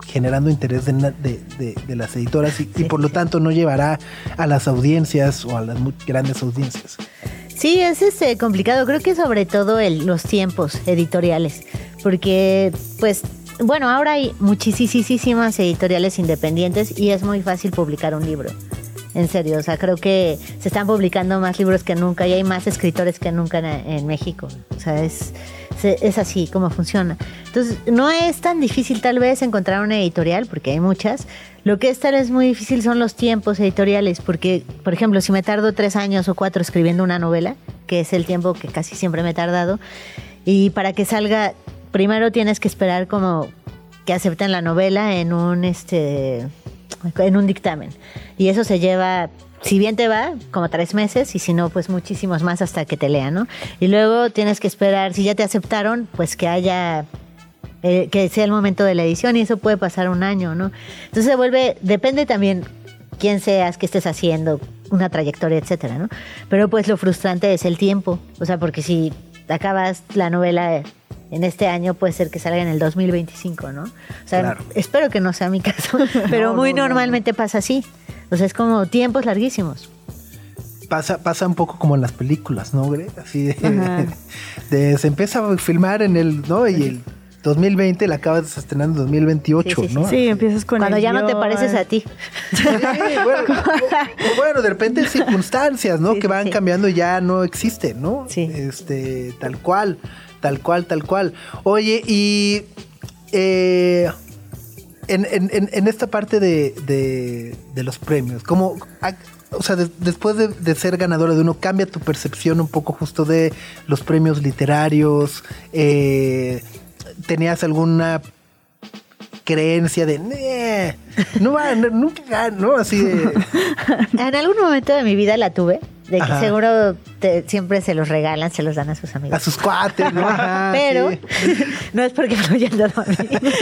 generando interés de, de- de- de las editoras y, y por lo tanto no llevará a las audiencias o a las mu- grandes audiencias. Sí, es este, complicado. Creo que sobre todo el- los tiempos editoriales. Porque, pues, bueno, ahora hay muchísimas editoriales independientes y es muy fácil publicar un libro. En serio, o sea, creo que se están publicando más libros que nunca y hay más escritores que nunca en, México. O sea, es, es así como funciona. Entonces, no es tan difícil tal vez encontrar una editorial, porque hay muchas. Lo que es tal vez muy difícil son los tiempos editoriales, porque, por ejemplo, si me tardo tres años o cuatro escribiendo una novela, que es el tiempo que casi siempre me he tardado, y para que salga, primero tienes que esperar como que acepten la novela en un este en un dictamen. Y eso se lleva, si bien te va, como tres meses, y si no, pues muchísimos más hasta que te lean, ¿no? Y luego tienes que esperar, si ya te aceptaron, pues que haya eh, que sea el momento de la edición y eso puede pasar un año, ¿no? Entonces se vuelve, depende también quién seas, qué estés haciendo, una trayectoria, etcétera, ¿no? Pero pues lo frustrante es el tiempo, o sea, porque si acabas la novela en este año puede ser que salga en el 2025, ¿no? O sea, Claro. espero que no sea mi caso, pero No, muy no, no, normalmente pasa así. O sea, es como tiempos larguísimos. Pasa, pasa un poco como en las películas, ¿no, Greg? Así de, se empieza a filmar en el, ¿no? Y el 2020 la acabas de estrenar en 2028, Sí, sí, sí. ¿no? Sí, empiezas con Cuando el ya no te pareces a ti. Sí, bueno, o- o bueno, de repente circunstancias, ¿no? Sí, que van sí. cambiando y ya no existen, ¿no? Sí. Este, tal cual, tal cual, tal cual. Oye, y eh, en, esta parte de, de- de los premios, ¿cómo, o sea, de- después de, ser ganadora de uno, cambia tu percepción un poco justo de los premios literarios? Eh, ¿Tenías alguna creencia de "Nee, no va no, nunca gan-", no así de En algún momento de mi vida la tuve, de que Ajá. seguro te- siempre se los regalan, se los dan a sus amigos. a sus cuates no Ajá, Pero sí. no es porque me lo hayan dado a mí,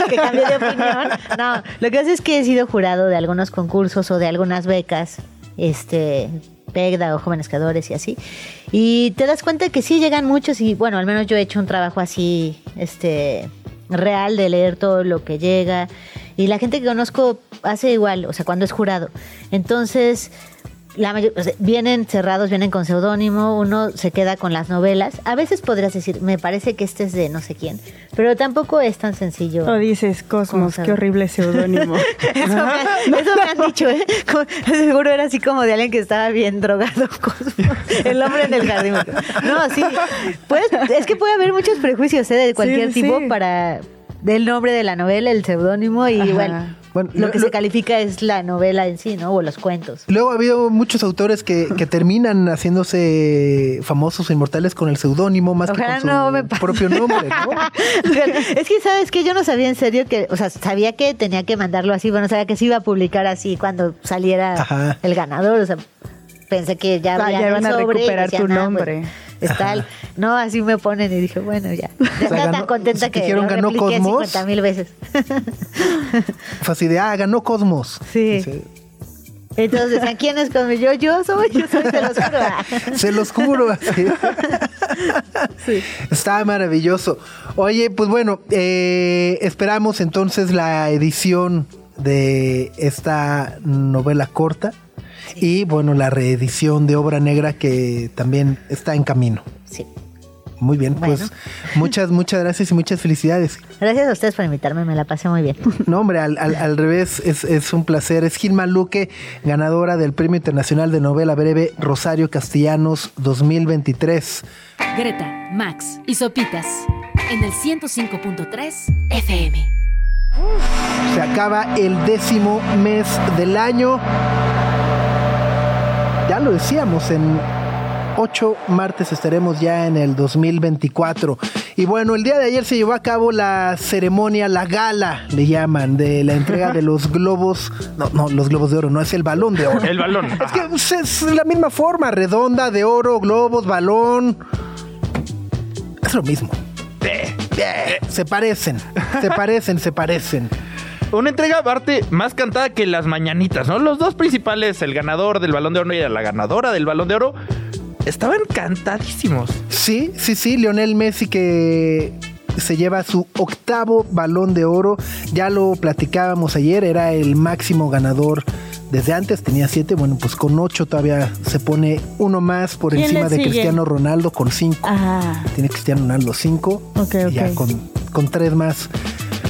que cambié de opinión. No, lo que pasa es que he sido jurado de algunos concursos o de algunas becas, este, PEGDA o Jóvenes Creadores y así. Y te das cuenta que sí llegan muchos y bueno, al menos yo he hecho un trabajo así, este, real de leer todo lo que llega. Y la gente que conozco hace igual, o sea, cuando es jurado. Entonces, la mayor- o sea, vienen cerrados, vienen con seudónimo, uno se queda con las novelas. A veces podrías decir, me parece que este es de no sé quién, pero tampoco es tan sencillo. O dices, ¿Cómo Cosmos, qué horrible seudónimo. Eso me, eso me han dicho, ¿eh? Como- seguro era así como de alguien que estaba bien drogado. Cosmos. El hombre en el jardín. No, sí. Pues, es que puede haber muchos prejuicios ¿eh? de cualquier sí, tipo sí. para del nombre de la novela, el seudónimo y Ajá. bueno, Bueno, lo lo- que lo- se califica es la novela en sí, ¿no? O los cuentos. Luego ha habido muchos autores que, que terminan haciéndose famosos o inmortales con el seudónimo más Ojalá que con su me propio nombre, ¿no? es que sabes que yo no sabía en serio que, o sea, sabía que tenía que mandarlo así, pero no sabía que se iba a publicar así cuando saliera Ajá. el ganador, o sea, pensé que ya, Ah, ya iban a recuperar tu "Ah, pues, nombre". es tal. No, así me ponen y dije, bueno, ya. Ganó- tan contenta que dijeron, lo ganó Cosmos. 50 mil veces. Fue así de, ah, ganó Cosmos. Sí. Dice, Entonces decían, ¿quién es Cosmos? Yo, yo soy, yo soy, te los juro. Se los juro. así. Está maravilloso. Oye, pues bueno, eh, esperamos entonces la edición de esta novela corta y bueno, la reedición de Obra Negra que también está en camino. Sí. Muy bien, pues muchas, muchas gracias y muchas felicidades. Gracias a ustedes por invitarme, me la pasé muy bien. No, hombre, al, al- al revés, es, es un placer. Es Gilma Luque, ganadora del Premio Internacional de Novela Breve Rosario Castellanos 2023. Greta, Max y Sopitas en el 105.3 FM. Se acaba el décimo mes del año. Ya lo decíamos, en ocho martes estaremos ya en el 2024. Y bueno, el día de ayer se llevó a cabo la ceremonia, la gala, le llaman, de la entrega de los globos. No, no, los globos de oro, no es el balón de oro. El balón. Es que es la misma forma, redonda, de oro, globos, balón. Es lo mismo. Se parecen, se parecen, se parecen. Una entrega aparte más cantada que las mañanitas, ¿no? Los dos principales, el ganador del balón de oro y la ganadora del balón de oro, estaban cantadísimos. Sí, sí, sí, Lionel Messi que se lleva su octavo balón de oro. Ya lo platicábamos ayer, era el máximo ganador desde antes, tenía siete. Bueno, pues con ocho todavía se pone uno más por ¿Quién encima de? Cristiano Ronaldo con cinco. Ah, Tiene Cristiano Ronaldo cinco. Ok, Y ya con, con tres más.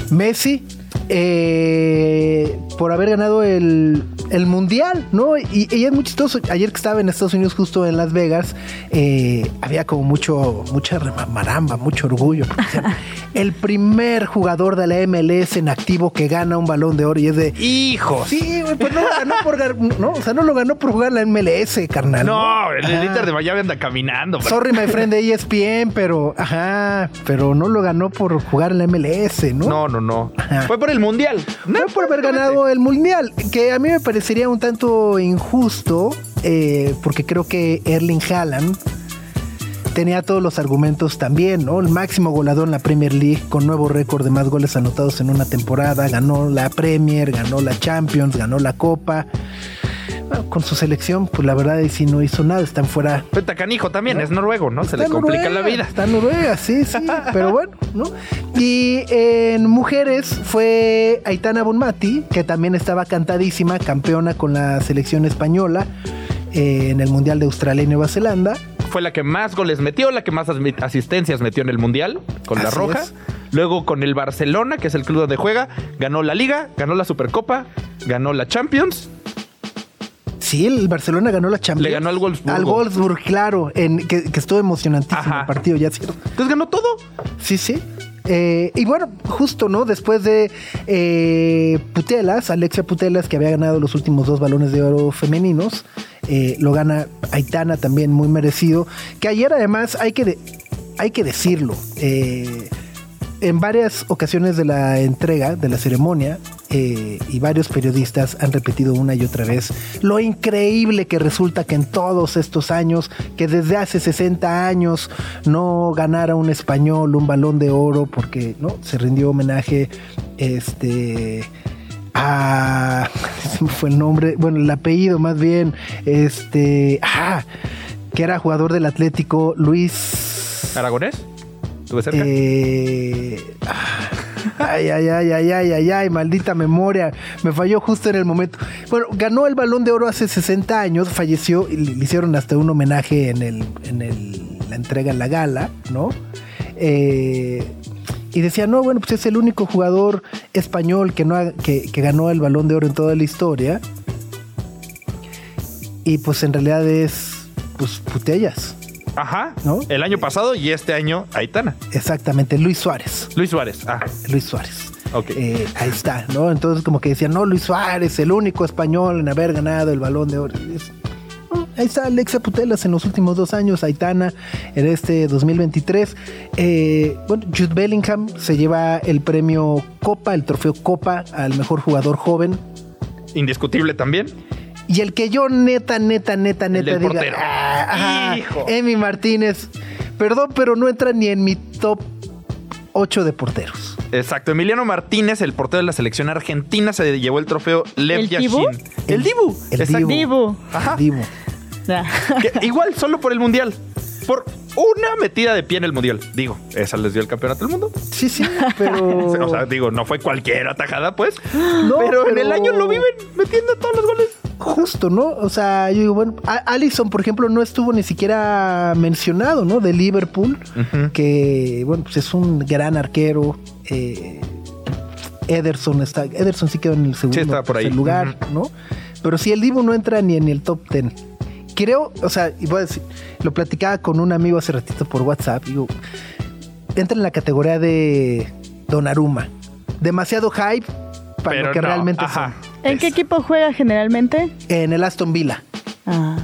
Messi, eh, por haber ganado el, el Mundial, ¿no? Y, y es muy chistoso. Ayer que estaba en Estados Unidos, justo en Las Vegas, eh, había como mucho, mucha maramba, mucho orgullo. el primer jugador de la MLS en activo que gana un balón de oro y es de... ¡Hijos! Sí, pues no lo ganó por no, o sea, no lo ganó por jugar en la MLS, carnal. No, el Ajá. Inter de Miami anda caminando. Sorry, my friend de ESPN, pero ajá, pero no lo ganó por jugar en la MLS, ¿no? No, no, no. Ajá. Fue por el mundial. Fue por haber ganado el mundial, que a mí me parecería un tanto injusto, eh, porque creo que Erling Haaland tenía todos los argumentos también, ¿no? El máximo goleador en la Premier League, con nuevo récord de más goles anotados en una temporada, ganó la Premier, ganó la Champions, ganó la Copa. Bueno, con su selección, pues la verdad es que no hizo nada, están fuera Fue Tacanijo también, es noruego, ¿no? Se le complica Noruega, la vida. Está en Noruega, sí, sí, pero bueno, ¿no? Y en mujeres fue Aitana Bonmati, que también estaba cantadísima, campeona con la selección española eh, en el Mundial de Australia y Nueva Zelanda. Fue la que más goles metió, la que más asistencias metió en el mundial con la roja. es. Luego con el Barcelona, que es el club donde juega, ganó la Liga, ganó la Supercopa, ganó la Champions. Sí, el Barcelona ganó la Champions. Le ganó al Wolfsburgo. Al Wolfsburg, claro, en, que, que estuvo emocionantísimo Ajá. el partido, ya cierto. Entonces ganó todo. Sí, sí. Eh, y bueno, justo, ¿no? Después de eh, Putelas, Alexia Putelas, que había ganado los últimos dos balones de oro femeninos, eh, lo gana Aitana también muy merecido. Que ayer además hay que, de- hay que decirlo. eh, en varias ocasiones de la entrega, de la ceremonia, eh, y varios periodistas han repetido una y otra vez lo increíble que resulta que en todos estos años, que desde hace 60 años no ganara un español un balón de oro porque no se rindió homenaje este a fue el nombre, bueno, el apellido más bien, este, ah, que era jugador del Atlético Luis ¿Aragonés? ¿Estuve cerca? eh, ay, ay, ay, ay, ay, ay, ay, maldita memoria. Me falló justo en el momento. Bueno, ganó el balón de oro hace 60 años, falleció y le hicieron hasta un homenaje en, la entrega en la gala, ¿no? Eh, y decía, no, bueno, pues es el único jugador español que, que ganó el balón de oro en toda la historia. Y pues en realidad es, pues, putellas. Ajá. ¿no? El año pasado y este año Aitana. Exactamente, Luis Suárez. Luis Suárez. Ah, Luis Suárez. ok. Eh, ahí está, ¿no? Entonces como que decían, no, Luis Suárez, el único español en haber ganado el balón de oro. Es- Ahí está Alexa Putelas en los últimos dos años, Aitana en este 2023. Eh, bueno, Jude Bellingham se lleva el premio Copa, el trofeo Copa al mejor jugador joven. Indiscutible también. Y el que yo neta, neta, neta, El neta del diga, portero. "Ah, ajá, Hijo. Emi Martínez, perdón, pero no entra ni en mi top 8 de porteros. Exacto. Emiliano Martínez, el portero de la selección argentina, se llevó el trofeo Lev ¿El Yashin. Dibu? El Dibu. El Exacto. Dibu. Ajá. Que igual, solo por el mundial. Por una metida de pie en el mundial. Digo, esa les dio el campeonato del mundo. Sí, sí, pero. O sea, digo, no fue cualquier atajada, pues. No, pero, en el año lo viven metiendo todos los goles. Justo, ¿no? O sea, yo digo, bueno, Allison, por ejemplo, no estuvo ni siquiera mencionado, ¿no? De Liverpool, que, bueno, pues es un gran arquero. eh, Ederson está. Ederson sí quedó en el segundo Sí, está por ahí. tercer lugar, ¿no? Pero si el Divo no entra ni en el top 10. Creo, o sea, y voy a decir, lo platicaba con un amigo hace ratito por WhatsApp, digo, entra en la categoría de Donnarumma. Demasiado hype para Pero lo que no, realmente ajá. ¿En qué equipo juega generalmente? En el Aston Villa. Ah.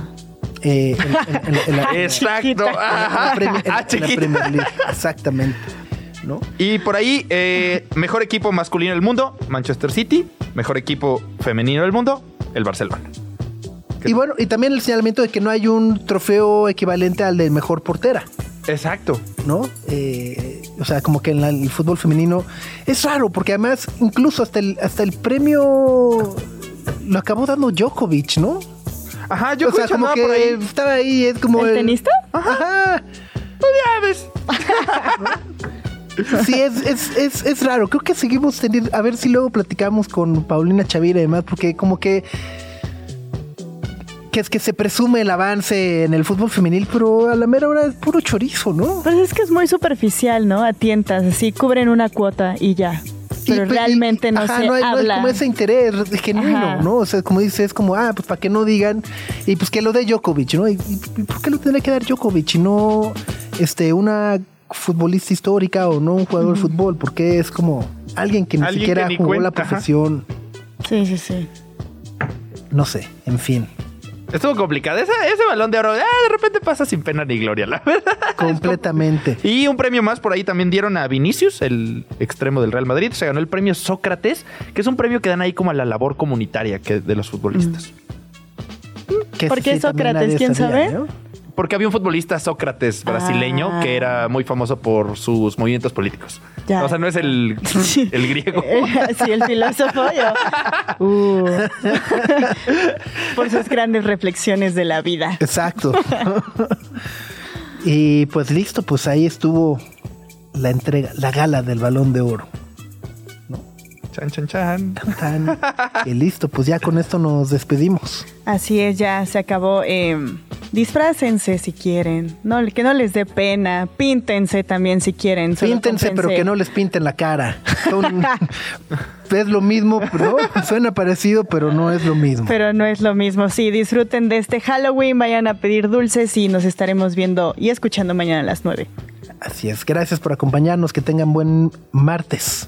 Eh, en, en- en- en la, en Exacto. la Ah, en la chiquita. Premier League. Exactamente. ¿No? Y por ahí, eh, mejor equipo masculino del mundo, Manchester City. Mejor equipo femenino del mundo, el Barcelona. Y bueno, y también el señalamiento de que no hay un trofeo equivalente al de mejor portera. Exacto. ¿no? Eh, o sea, como que en la- el fútbol femenino es raro, porque además incluso hasta el, hasta el premio lo acabó dando Djokovic, ¿no? Ajá, yo o sea, como que por ahí. estaba ahí, es como ¿El tenista? Ajá. Ya ves. Sí, es, es, es, es raro. Creo que seguimos teniendo. A ver si luego platicamos con Paulina Chavira y demás, porque como que. Que es que se presume el avance en el fútbol femenil, pero a la mera hora es puro chorizo, ¿no? Pues es que es muy superficial, ¿no? A tientas, así cubren una cuota y ya. Pero Y, realmente y- no ajá, se no hay, no hay habla. como ese interés genuino, Ajá. ¿no? O sea, como dices, es como, ah, pues para que no digan, y pues que lo dé Djokovic, ¿no? ¿Y, y por qué lo tendría que dar Djokovic y no este, una futbolista histórica o no un jugador de fútbol? Porque es como alguien que ni Alguien siquiera que ni jugó la ajá. profesión, Sí, sí, sí. no sé, en fin, Estuvo complicado. Ese, ese balón de oro, ah, de repente pasa sin pena ni gloria, la verdad. completamente. Y un premio más por ahí también dieron a Vinicius, el extremo del Real Madrid. Se ganó el premio Sócrates, que es un premio que dan ahí como a la labor comunitaria que de los futbolistas. Que ¿Por qué Sócrates? ¿Quién sabía, sabe? ¿no? Porque había un futbolista Sócrates brasileño Ah. que era muy famoso por sus movimientos políticos. Ya. O sea, no es el, el griego. sí, el filósofo. yo. Uh. Por sus grandes reflexiones de la vida. Exacto. y pues listo, pues ahí estuvo la entrega, la gala del balón de oro. Chan, chan, chan. Tan. y listo, pues ya con esto nos despedimos. Así es, ya se acabó. Eh, disfrácense si quieren. No, que no les dé pena. Píntense también si quieren. Píntense, pero que no les pinten la cara. Son- es lo mismo, ¿no? Suena parecido, pero no es lo mismo. Pero no es lo mismo. Sí, disfruten de este Halloween, vayan a pedir dulces y nos estaremos viendo y escuchando mañana a las 9. Así es. Gracias por acompañarnos. Que tengan buen martes.